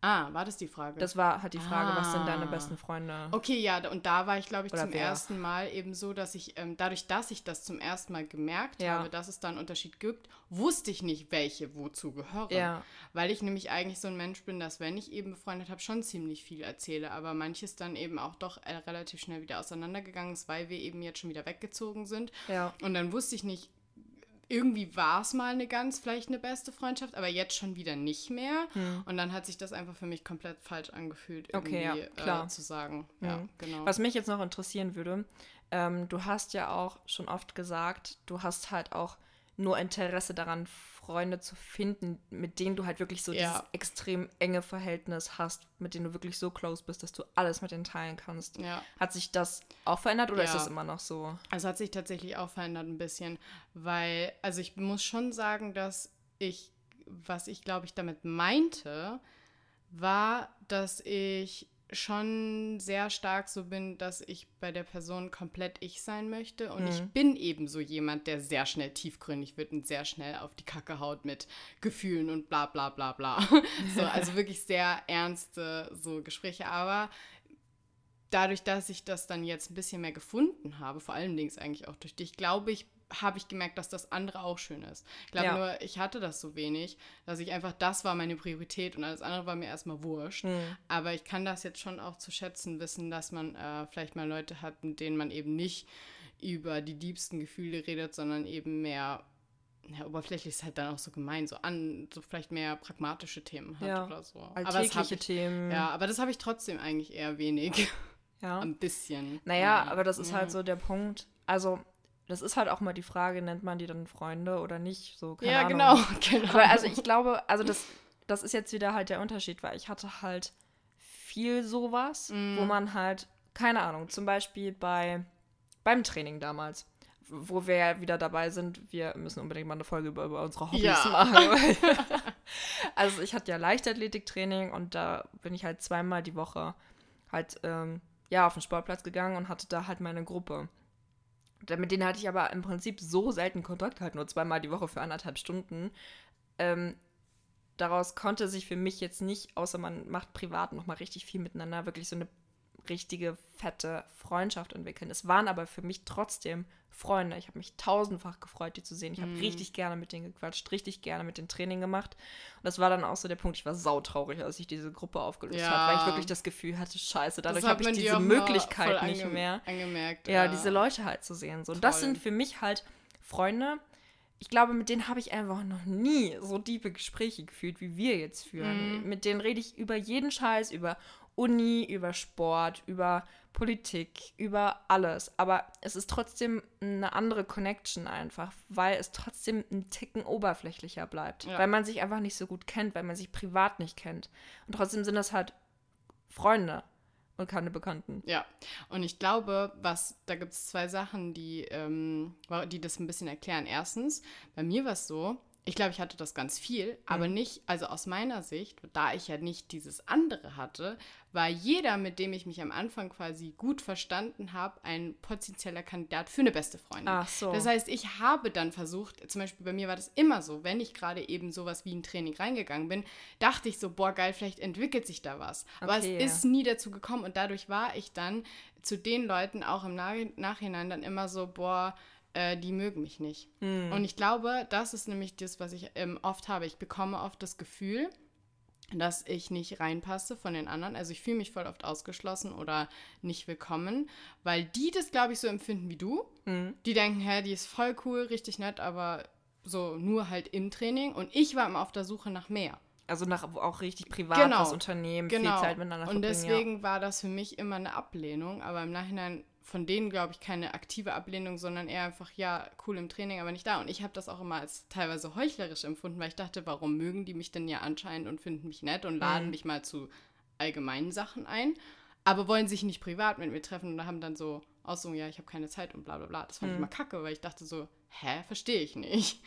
Ah, war das die Frage? Das war halt die Frage, was sind deine Ah. besten Freunde? Okay, ja, und da war ich, glaube ich, Oder zum wer? ersten Mal eben so, dass ich, ähm, dadurch, dass ich das zum ersten Mal gemerkt Ja. habe, dass es da einen Unterschied gibt, wusste ich nicht, welche wozu gehören. Ja. Weil ich nämlich eigentlich so ein Mensch bin, dass wenn ich eben befreundet habe, schon ziemlich viel erzähle, aber manches dann eben auch doch äh, relativ schnell wieder auseinandergegangen ist, weil wir eben jetzt schon wieder weggezogen sind. Ja. Und dann wusste ich nicht, irgendwie war es mal eine ganz, vielleicht eine beste Freundschaft, aber jetzt schon wieder nicht mehr. Und dann hat sich das einfach für mich komplett falsch angefühlt, irgendwie. Okay, ja, klar. Äh, zu sagen. Ja, Mhm. genau. Was mich jetzt noch interessieren würde, ähm, du hast ja auch schon oft gesagt, du hast halt auch nur Interesse daran, Freunde zu finden, mit denen du halt wirklich so Ja. dieses extrem enge Verhältnis hast, mit denen du wirklich so close bist, dass du alles mit denen teilen kannst. ja. Hat sich das auch verändert oder ist Ja. das immer noch so? Also hat sich tatsächlich auch verändert ein bisschen, weil, also ich muss schon sagen, dass ich, was ich glaube ich damit meinte, war, dass ich schon sehr stark so bin, dass ich bei der Person komplett ich sein möchte. Und ich bin eben so jemand, der sehr schnell tiefgründig wird und sehr schnell auf die Kacke haut mit Gefühlen und bla bla bla bla. so, also wirklich sehr ernste so Gespräche. Aber dadurch, dass ich das dann jetzt ein bisschen mehr gefunden habe, vor allen Dingen eigentlich auch durch dich, glaube ich, habe ich gemerkt, dass das andere auch schön ist. Ich glaube Ja. nur, ich hatte das so wenig, dass ich einfach, das war meine Priorität und alles andere war mir erstmal wurscht. Aber ich kann das jetzt schon auch zu schätzen wissen, dass man äh, vielleicht mal Leute hat, mit denen man eben nicht über die diebsten Gefühle redet, sondern eben mehr, ja, oberflächlich ist halt dann auch so gemein, so an, so vielleicht mehr pragmatische Themen hat Ja, oder so. Aber das Alltägliche habe ich, Themen. ja, aber das habe ich trotzdem eigentlich eher wenig. ja. Ein bisschen. Naja, Ja. aber das ist halt so der Punkt. Also, das ist halt auch mal die Frage, nennt man die dann Freunde oder nicht? So, keine Ja, Ahnung. genau, genau. Aber also ich glaube, also das, das ist jetzt wieder halt der Unterschied, weil ich hatte halt viel sowas, Mhm. wo man halt, keine Ahnung, zum Beispiel bei beim Training damals, wo wir ja wieder dabei sind, wir müssen unbedingt mal eine Folge über, über unsere Hobbys Ja. machen. weil- also ich hatte ja Leichtathletiktraining und da bin ich halt zweimal die Woche halt ähm, ja auf den Sportplatz gegangen und hatte da halt meine Gruppe. Mit denen hatte ich aber im Prinzip so selten Kontakt, halt nur zweimal die Woche für anderthalb Stunden. Ähm, daraus konnte sich für mich jetzt nicht, außer man macht privat nochmal richtig viel miteinander, wirklich so eine richtige, fette Freundschaft entwickeln. Es waren aber für mich trotzdem Freunde. Ich habe mich tausendfach gefreut, die zu sehen. Ich habe Mhm. richtig gerne mit denen gequatscht, richtig gerne mit denen Training gemacht. Und das war dann auch so der Punkt, ich war sautraurig, als ich diese Gruppe aufgelöst Ja. habe, weil ich wirklich das Gefühl hatte, scheiße, dadurch habe ich diese Möglichkeit nicht mehr Angemerkt. ja, diese Leute halt zu sehen. So. Und das sind für mich halt Freunde. Ich glaube, mit denen habe ich einfach noch nie so tiefe Gespräche geführt, wie wir jetzt führen. Mhm. Mit denen rede ich über jeden Scheiß, über Uni, über Sport, über Politik, über alles. Aber es ist trotzdem eine andere Connection einfach, weil es trotzdem ein Ticken oberflächlicher bleibt. Ja. Weil man sich einfach nicht so gut kennt, weil man sich privat nicht kennt. Und trotzdem sind das halt Freunde und keine Bekannten. Ja, und ich glaube, was, da gibt es zwei Sachen, die, ähm, die das ein bisschen erklären. Erstens, bei mir war es so, ich glaube, ich hatte das ganz viel, aber mhm. nicht, also aus meiner Sicht, da ich ja nicht dieses andere hatte, war jeder, mit dem ich mich am Anfang quasi gut verstanden habe, ein potenzieller Kandidat für eine beste Freundin. Ach so. Das heißt, ich habe dann versucht, zum Beispiel bei mir war das immer so, wenn ich gerade eben sowas wie ein Training reingegangen bin, dachte ich so, boah, geil, vielleicht entwickelt sich da was. Okay, aber es ist nie dazu gekommen und dadurch war ich dann zu den Leuten auch im Nachhinein dann immer so, boah, äh, die mögen mich nicht. Hm. Und ich glaube, das ist nämlich das, was ich ähm, oft habe. Ich bekomme oft das Gefühl, dass ich nicht reinpasse von den anderen. Also ich fühle mich voll oft ausgeschlossen oder nicht willkommen, weil die das, glaube ich, so empfinden wie du. Mhm. Die denken, hä, die ist voll cool, richtig nett, aber so nur halt im Training. Und ich war immer auf der Suche nach mehr. Also nach auch richtig privat genau. was Unternehmen, genau. viel Zeit miteinander Und deswegen ja. war das für mich immer eine Ablehnung, aber im Nachhinein von denen, glaube ich, keine aktive Ablehnung, sondern eher einfach, ja, cool im Training, aber nicht da. Und ich habe das auch immer als teilweise heuchlerisch empfunden, weil ich dachte, warum mögen die mich denn ja anscheinend und finden mich nett und laden mhm. mich mal zu allgemeinen Sachen ein, aber wollen sich nicht privat mit mir treffen und haben dann so Aussagen, ja, ich habe keine Zeit und bla bla bla. Das fand mhm. ich mal kacke, weil ich dachte so, hä, verstehe ich nicht.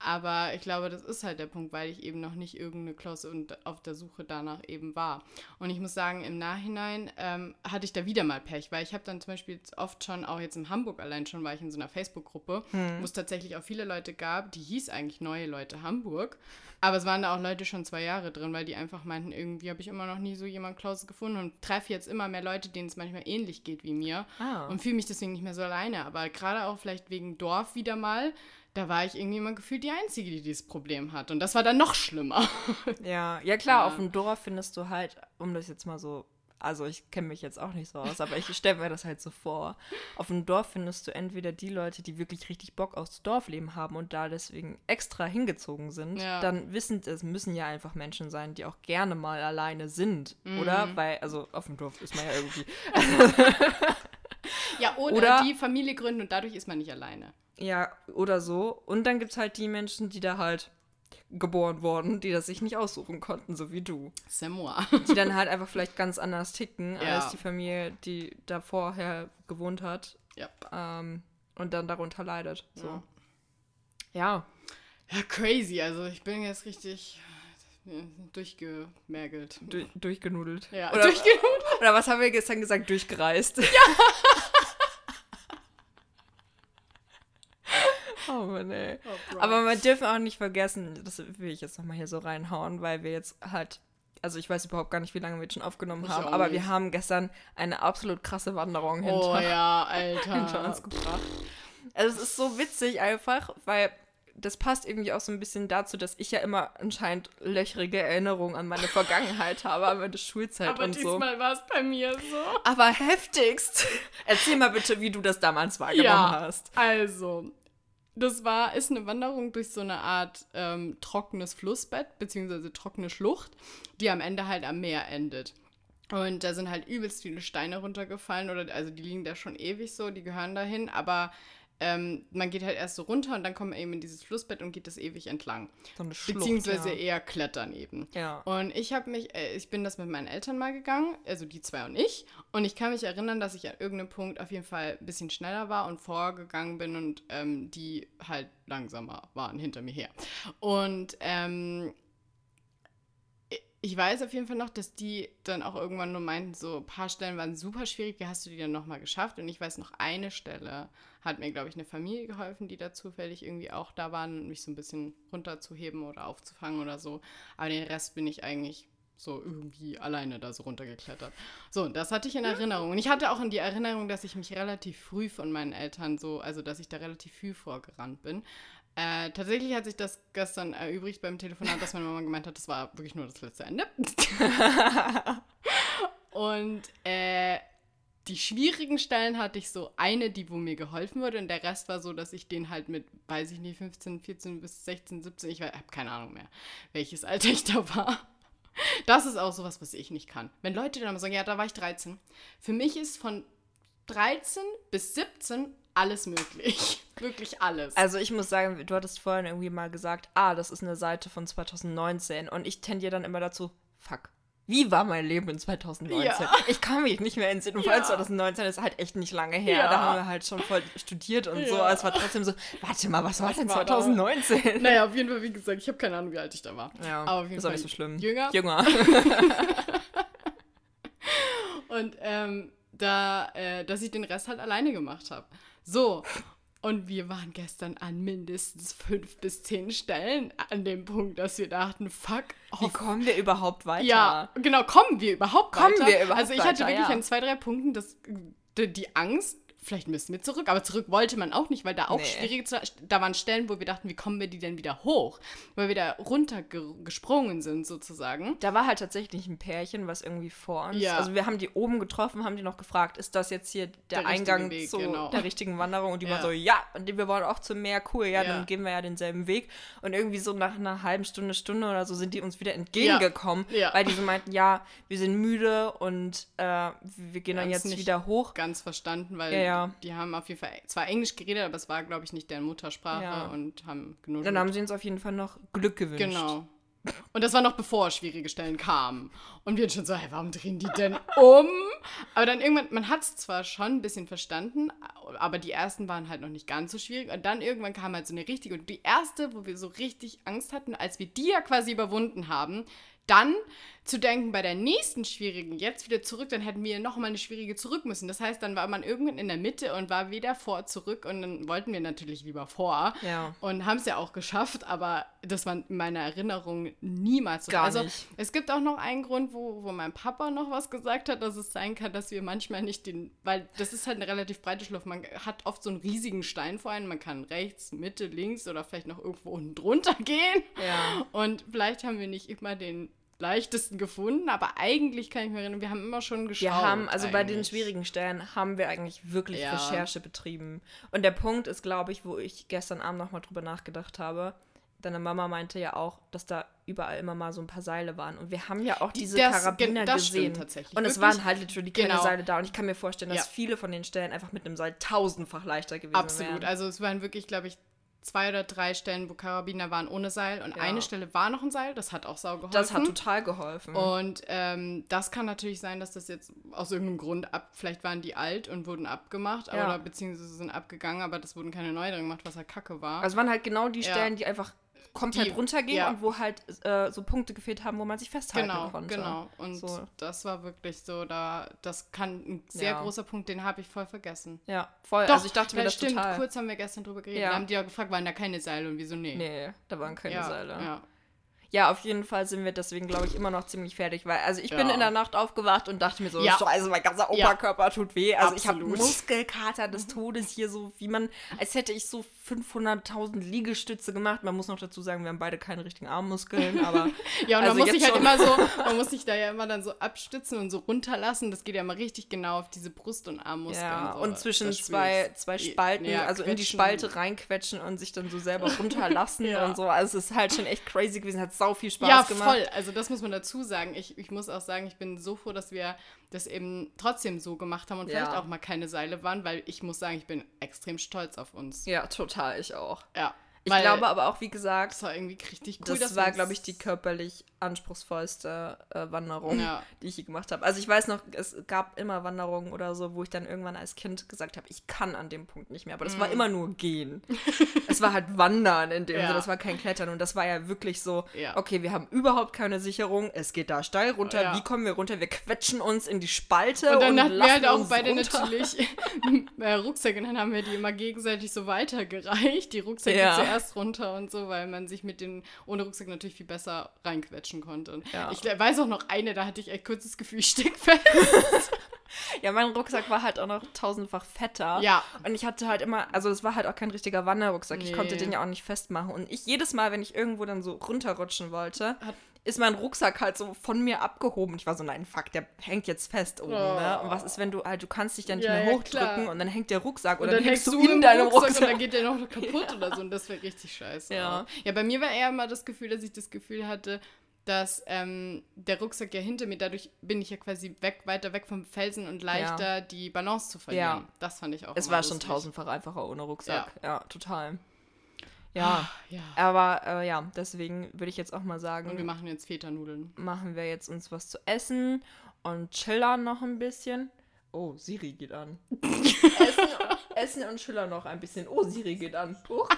Aber ich glaube, das ist halt der Punkt, weil ich eben noch nicht irgendeine Klausel und auf der Suche danach eben war. Und ich muss sagen, im Nachhinein ähm, hatte ich da wieder mal Pech, weil ich habe dann zum Beispiel oft schon, auch jetzt in Hamburg allein schon, war ich in so einer Facebook-Gruppe, hm. wo es tatsächlich auch viele Leute gab, die hieß eigentlich Neue Leute Hamburg. Aber es waren da auch Leute schon zwei Jahre drin, weil die einfach meinten, irgendwie habe ich immer noch nie so jemand Klausel gefunden und treffe jetzt immer mehr Leute, denen es manchmal ähnlich geht wie mir oh. und fühle mich deswegen nicht mehr so alleine. Aber gerade auch vielleicht wegen Dorf wieder mal, da war ich irgendwie immer gefühlt die Einzige, die dieses Problem hat. Und das war dann noch schlimmer. Ja, ja klar, ja. auf dem Dorf findest du halt, um das jetzt mal so, also ich kenne mich jetzt auch nicht so aus, aber ich stelle mir das halt so vor. Auf dem Dorf findest du entweder die Leute, die wirklich richtig Bock aufs Dorfleben haben und da deswegen extra hingezogen sind, ja. dann wissen es müssen ja einfach Menschen sein, die auch gerne mal alleine sind, mhm. oder? Weil, also auf dem Dorf ist man ja irgendwie. ja, oder, oder die Familie gründen und dadurch ist man nicht alleine. Ja, oder so. Und dann gibt es halt die Menschen, die da halt geboren wurden, die das sich nicht aussuchen konnten, so wie du. C'est moi. Die dann halt einfach vielleicht ganz anders ticken ja. als die Familie, die da vorher gewohnt hat. Ja. Ähm, und dann darunter leidet. So. Ja. ja. crazy. Also ich bin jetzt richtig durchgemergelt. Du, durchgenudelt. Ja, oder, durchgenudelt. Oder was haben wir gestern gesagt? Durchgereist. Ja. Oh Mann, ey. Oh, Aber wir dürfen auch nicht vergessen, das will ich jetzt nochmal hier so reinhauen, weil wir jetzt halt, also ich weiß überhaupt gar nicht, wie lange wir jetzt schon aufgenommen ich haben, aber nicht. wir haben gestern eine absolut krasse Wanderung hinter, oh, ja, Alter. hinter uns gebracht. Also es ist so witzig einfach, weil das passt irgendwie auch so ein bisschen dazu, dass ich ja immer anscheinend löchrige Erinnerungen an meine Vergangenheit habe, an meine Schulzeit Aber und so. Aber diesmal war es bei mir so. Aber heftigst. Erzähl mal bitte, wie du das damals wahrgenommen ja, hast. Also, das war, ist eine Wanderung durch so eine Art ähm, trockenes Flussbett, beziehungsweise trockene Schlucht, die am Ende halt am Meer endet. Und da sind halt übelst viele Steine runtergefallen, oder also die liegen da schon ewig so, die gehören dahin, aber ähm, man geht halt erst so runter und dann kommt man eben in dieses Flussbett und geht das ewig entlang. So eine Schlucht, Beziehungsweise ja. eher klettern eben. Ja. Und ich habe mich, äh, ich bin das mit meinen Eltern mal gegangen, also die zwei und ich. Und ich kann mich erinnern, dass ich an irgendeinem Punkt auf jeden Fall ein bisschen schneller war und vorgegangen bin und ähm, die halt langsamer waren hinter mir her. Und ähm, ich weiß auf jeden Fall noch, dass die dann auch irgendwann nur meinten, so ein paar Stellen waren super schwierig, wie hast du die dann nochmal geschafft? Und ich weiß noch, eine Stelle hat mir, glaube ich, eine Familie geholfen, die da zufällig irgendwie auch da waren, mich so ein bisschen runterzuheben oder aufzufangen oder so. Aber den Rest bin ich eigentlich so irgendwie alleine da so runtergeklettert. So, das hatte ich in Erinnerung. Und ich hatte auch in die Erinnerung, dass ich mich relativ früh von meinen Eltern so, also dass ich da relativ früh vorgerannt bin. Äh, tatsächlich hat sich das gestern erübrigt beim Telefonat, dass meine Mama gemeint hat, das war wirklich nur das letzte Ende. und äh, die schwierigen Stellen hatte ich so eine, die wo mir geholfen wurde und der Rest war so, dass ich den halt mit, weiß ich nicht, 15, 14 bis 16, 17, ich habe keine Ahnung mehr, welches Alter ich da war. Das ist auch sowas, was ich nicht kann. Wenn Leute dann immer sagen, ja, da war ich 13. Für mich ist von 13 bis 17 alles möglich. Wirklich alles. Also ich muss sagen, du hattest vorhin irgendwie mal gesagt, ah, das ist eine Seite von 2019 und ich tendiere dann immer dazu, fuck. Wie war mein Leben in 2019? Ja. Ich kann mich nicht mehr entsinnen. Vor allem 2019 ist halt echt nicht lange her. Ja. Da haben wir halt schon voll studiert und so. Ja. Es war trotzdem so, warte mal, was, war Was denn war da? 2019? naja, auf jeden Fall, wie gesagt, ich habe keine Ahnung, wie alt ich da war. Ja, Aber auf jeden ist auch nicht so schlimm. Jünger. Jünger. Und ähm, da, äh, dass ich den Rest halt alleine gemacht habe. So. Und wir waren gestern an mindestens fünf bis zehn Stellen an dem Punkt, dass wir dachten, fuck, Wie hoff- kommen wir überhaupt weiter? Ja, genau, kommen wir überhaupt Kommen weiter? wir überhaupt Also ich hatte weiter, wirklich ja. an zwei, drei Punkten das, die, die Angst, vielleicht müssen wir zurück, aber zurück wollte man auch nicht, weil da auch Nee. schwierige, da waren Stellen, wo wir dachten, wie kommen wir die denn wieder hoch? Weil wir da runtergesprungen sind sozusagen. Da war halt tatsächlich ein Pärchen, was irgendwie vor uns. Ja. Also wir haben die oben getroffen, haben die noch gefragt, ist das jetzt hier der, Der Eingang Weg, zu genau. der richtigen Wanderung? Und die Ja. waren so, ja, und wir wollen auch zum Meer, cool, ja, Ja. dann gehen wir ja denselben Weg. Und irgendwie so nach einer halben Stunde, Stunde oder so sind die uns wieder entgegengekommen, Ja. weil die so meinten, ja, wir sind müde und äh, wir gehen dann jetzt nicht wieder hoch. Ganz verstanden, weil Ja, die haben auf jeden Fall zwar Englisch geredet, aber es war, glaube ich, nicht deren Muttersprache Ja. und haben genug. Dann haben sie uns auf jeden Fall noch Glück gewünscht. Genau. Und das war noch bevor schwierige Stellen kamen. Und wir schon so, hey, warum drehen die denn um? Aber dann irgendwann, man hat es zwar schon ein bisschen verstanden, aber die ersten waren halt noch nicht ganz so schwierig. Und dann irgendwann kam halt so eine richtige. Und die erste, wo wir so richtig Angst hatten, als wir die ja quasi überwunden haben, dann zu denken, bei der nächsten schwierigen jetzt wieder zurück, dann hätten wir noch mal eine schwierige zurück müssen. Das heißt, dann war man irgendwann in der Mitte und war weder vor, zurück und dann wollten wir natürlich lieber vor. Ja. Und haben es ja auch geschafft, aber das war in meiner Erinnerung niemals so. Gar also nicht. es gibt auch noch einen Grund, wo, wo mein Papa noch was gesagt hat, dass es sein kann, dass wir manchmal nicht den, weil das ist halt eine relativ breite Schlucht. Man hat oft so einen riesigen Stein vor einem, man kann rechts, Mitte, links oder vielleicht noch irgendwo unten drunter gehen. Ja. Und vielleicht haben wir nicht immer den leichtesten gefunden, aber eigentlich kann ich mich erinnern, wir haben immer schon geschaut. Wir haben, also bei den eigentlich. schwierigen Stellen haben wir eigentlich wirklich Ja. Recherche betrieben. Und der Punkt ist, glaube ich, wo ich gestern Abend nochmal drüber nachgedacht habe, deine Mama meinte ja auch, dass da überall immer mal so ein paar Seile waren. Und wir haben ja auch Die- diese das- Karabiner das gesehen. tatsächlich. Und es Wirklich? waren halt literally keine Genau. Seile da. Und ich kann mir vorstellen, dass Ja. viele von den Stellen einfach mit einem Seil tausendfach leichter gewesen Absolut. wären. Also es waren wirklich, glaube ich, zwei oder drei Stellen, wo Karabiner waren ohne Seil und Ja. eine Stelle war noch ein Seil. Das hat auch sau geholfen. Das hat total geholfen. Und ähm, das kann natürlich sein, dass das jetzt aus irgendeinem Grund ab, vielleicht waren die alt und wurden abgemacht Ja. oder beziehungsweise sind abgegangen, aber das wurden keine neuen gemacht, was halt kacke war. Also waren halt genau die Ja. Stellen, die einfach komplett Die- runtergehen ja. und wo halt äh, so Punkte gefehlt haben, wo man sich festhalten genau, konnte. genau. Und So. das war wirklich so, da, das kann ein sehr Ja. großer Punkt, den habe ich voll vergessen. Ja, voll. Doch, also ich dachte mir das stimmt, total. kurz haben wir gestern drüber geredet. Ja. Da haben die ja gefragt, waren da keine Seile und wieso nee? Nee, da waren keine Seile. Ja. Ja, auf jeden Fall sind wir deswegen, glaube ich, immer noch ziemlich fertig, weil, also ich bin Ja. in der Nacht aufgewacht und dachte mir so, Ja. scheiße, mein ganzer Ja. Oberkörper tut weh. Also ich habe Absolut. Muskelkater des Todes hier so, wie man, als hätte ich so 500.000 Liegestütze gemacht. Man muss noch dazu sagen, wir haben beide keine richtigen Armmuskeln, aber Ja, und Also man muss sich halt immer so, man muss sich da ja immer dann so abstützen und so runterlassen. Das geht ja immer richtig genau auf diese Brust- und Armmuskeln. ja, so. und zwischen zwei, zwei Spalten, ja, also in die quetschen. Spalte reinquetschen und sich dann so selber runterlassen Ja. und so. Also es ist halt schon echt crazy gewesen, hat sau viel Spaß Ja, gemacht. voll. Also das muss man dazu sagen. Ich, ich muss auch sagen, ich bin so froh, dass wir das eben trotzdem so gemacht haben und Ja. vielleicht auch mal keine Seile waren, weil ich muss sagen, ich bin extrem stolz auf uns. Ja, total, ich auch. Ja. Ich glaube aber auch, wie gesagt, das war irgendwie richtig cool. das war, glaube ich, die körperlich anspruchsvollste äh, Wanderung, Ja. die ich je gemacht habe. Also ich weiß noch, es gab immer Wanderungen oder so, wo ich dann irgendwann als Kind gesagt habe, ich kann an dem Punkt nicht mehr. Aber das war immer nur gehen. es war halt Wandern in dem Mhm. Ja. Sinne, das war kein Klettern. Und das war ja wirklich so, Ja. okay, wir haben überhaupt keine Sicherung, es geht da steil runter, wie kommen wir runter? Wir quetschen uns in die Spalte Und dann hatten wir halt auch beide runter. natürlich äh, Rucksäcke und dann haben wir die immer gegenseitig so weitergereicht. Die Rucksäcke zuerst runter und so, weil man sich mit den ohne Rucksack natürlich viel besser reinquetschen konnte. Ja. Ich weiß auch noch eine, da hatte ich echt kurz das Gefühl, ich steck fest. Ja, mein Rucksack war halt auch noch tausendfach fetter. Ja. Und ich hatte halt immer, also es war halt auch kein richtiger Wanderrucksack. Ich Nee. konnte den ja auch nicht festmachen. Und ich jedes Mal, wenn ich irgendwo dann so runterrutschen wollte, Hat- ist mein Rucksack halt so von mir abgehoben. Ich war so, nein, fuck, der hängt jetzt fest oben, ne? Und was ist, wenn du halt, du kannst dich dann nicht Ja, mehr ja, hochdrücken klar. und dann hängt der Rucksack oder dann hängst du in deinem Rucksack, Rucksack. und dann geht der noch kaputt oder so. Und das wäre richtig scheiße. Ja. Ja, bei mir war eher immer das Gefühl, dass ich das Gefühl hatte, dass ähm, der Rucksack ja hinter mir, dadurch bin ich ja quasi weg, weiter weg vom Felsen und leichter die Balance zu verlieren. Ja. Das fand ich auch Es war schon lustig. tausendfach einfacher ohne Rucksack. Ja, total. Ja, Ah, ja. aber äh, ja, deswegen würde ich jetzt auch mal Und wir sagen, machen jetzt Feta-Nudeln. machen wir jetzt uns was zu essen und chillern noch ein bisschen. Oh, Siri geht an. essen, essen und chillern noch ein bisschen. Oh, Siri geht an. Huch.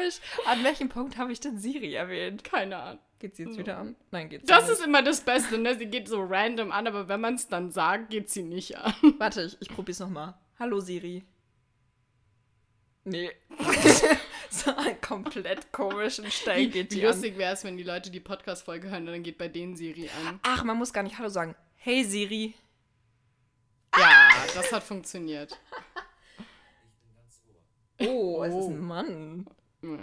Komisch. An welchem Punkt habe ich denn Siri erwähnt? Keine Ahnung. Geht sie jetzt wieder an? Nein, geht sie Das nicht. ist immer das Beste, ne? Sie geht so random an, aber wenn man es dann sagt, geht sie nicht an. Warte, ich, ich probier's nochmal. Hallo Siri. Nee. so einen komplett komischen Stein geht wie an. lustig wäre es, wenn die Leute die Podcast-Folge hören und dann geht bei denen Siri an. Ach, man muss gar nicht Hallo sagen. Hey Siri. Ja, das hat funktioniert. Oh, es ist Oh. ein Mann. Ja.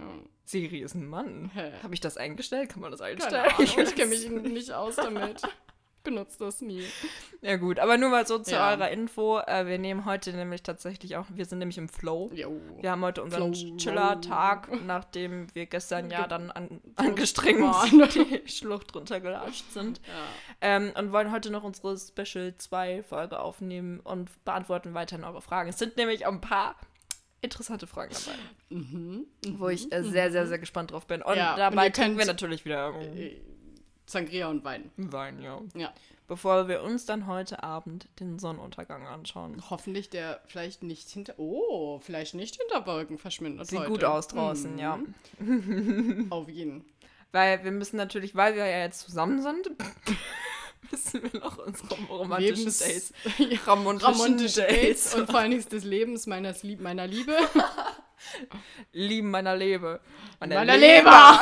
Siri ist ein Mann. Habe ich das eingestellt? Kann man das Keine einstellen? Ahnung, ich kenne mich nicht aus damit. Ich benutze das nie. Ja gut, aber nur mal so zu Ja. eurer Info. Äh, wir nehmen heute nämlich tatsächlich auch, wir sind nämlich im Flow. Jo. Wir haben heute unseren. Chiller-Tag, nachdem wir gestern ja dann an, angestrengt die Schlucht runtergelatscht sind. Ja. Ähm, und wollen heute noch unsere Special 2 Folge aufnehmen und beantworten weiterhin eure Fragen. Es sind nämlich ein paar interessante Fragen dabei, Mhm. wo ich äh, sehr, sehr, sehr gespannt drauf bin. Und Ja, dabei trinken wir natürlich wieder ähm, Äh, Sangria und Wein. Wein, ja. Ja. Bevor wir uns dann heute Abend den Sonnenuntergang anschauen. Hoffentlich der vielleicht nicht hinter. Oh, vielleicht nicht hinter Wolken verschwindet. Sieht heute. gut aus draußen, Mhm. ja. Auf jeden. Weil wir müssen natürlich, weil wir ja jetzt zusammen sind, müssen wir noch unsere romantischen Lebens- Dates. Ja. Romantischen Romantische Dates. Dates und vor allen Dingen des Lebens meines Lieb meiner Liebe. Lieben meiner Lebe. meiner Leber!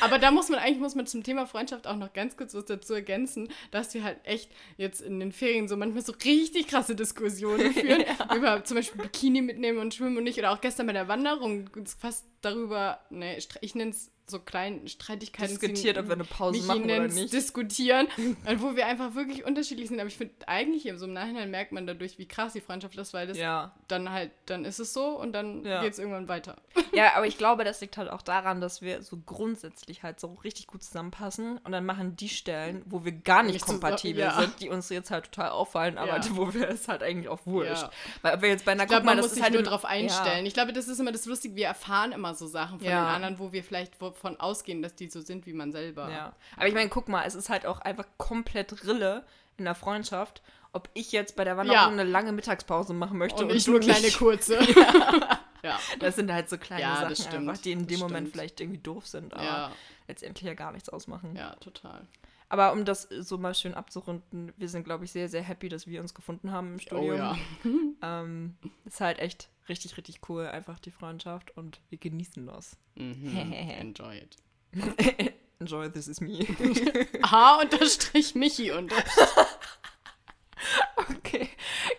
Aber da muss man eigentlich muss man zum Thema Freundschaft auch noch ganz kurz was dazu ergänzen, dass wir halt echt jetzt in den Ferien so manchmal so richtig krasse Diskussionen führen über zum Beispiel Bikini mitnehmen und schwimmen und nicht oder auch gestern bei der Wanderung fast darüber, ne, ich nenne es so kleinen Streitigkeiten Diskutiert, ob wir eine Pause machen oder nicht. diskutieren, wo wir einfach wirklich unterschiedlich sind. Aber ich finde eigentlich so im Nachhinein merkt man dadurch, wie krass die Freundschaft ist, weil das Ja. dann halt, dann ist es so und dann Ja. geht es irgendwann weiter. ja, aber ich glaube, das liegt halt auch daran, dass wir so grundsätzlich halt so richtig gut zusammenpassen und dann machen die Stellen, wo wir gar nicht Nicht zusammen- kompatibel ja. sind, die uns jetzt halt total auffallen, aber wo wir es halt eigentlich auch wurscht. Weil ob wir jetzt bei einer Ich glaube, guck mal, man das muss sich halt nur darauf einstellen. Ich glaube, das ist immer das Lustige. Wir erfahren immer so Sachen von Ja. den anderen, wo wir vielleicht davon ausgehen, dass die so sind wie man selber. Ja. Aber ich meine, guck mal, es ist halt auch einfach komplett Rille in der Freundschaft, ob ich jetzt bei der Wanderung Ja. eine lange Mittagspause machen möchte Und und, du nur kleine nicht. kurze. ja. Das sind halt so kleine Ja, Sachen stimmt. einfach, die in dem Das Moment stimmt. vielleicht irgendwie doof sind, aber Ja. letztendlich ja gar nichts ausmachen. ja, total. Aber um das so mal schön abzurunden, wir sind, glaube ich, sehr, sehr happy, dass wir uns gefunden haben im Studium. Oh ja. Ähm, ist halt echt richtig, richtig cool, einfach die Freundschaft und wir genießen das. Mhm. Enjoy it. Enjoy, this is me. H unterstrich Michi und okay,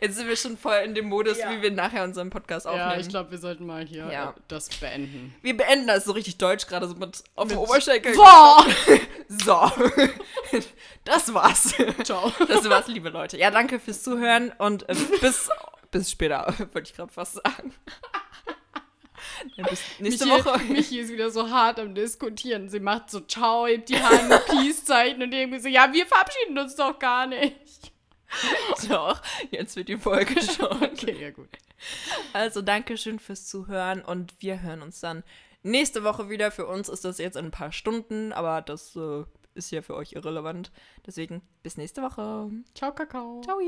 jetzt sind wir schon voll in dem Modus, Ja. wie wir nachher unseren Podcast aufnehmen. Ja, ich glaube, wir sollten mal hier Ja. äh, das beenden. Wir beenden das so richtig deutsch, gerade so mit auf dem Oberschenkel. Boah! So. Das war's. Ciao. Das war's, liebe Leute. Ja, danke fürs Zuhören und äh, bis, bis später, würde ich gerade fast sagen. Bis nächste Michi, Woche. Michi ist wieder so hart am Diskutieren. Sie macht so Ciao, hebt die Hand, Peace-Zeichen und irgendwie so, ja, wir verabschieden uns doch gar nicht. Doch, jetzt wird die Folge schon. Okay, ja gut. Also, danke schön fürs Zuhören und wir hören uns dann nächste Woche wieder. Für uns ist das jetzt in ein paar Stunden, aber das äh, ist ja für euch irrelevant. Deswegen bis nächste Woche. Ciao, Kakao. Ciao.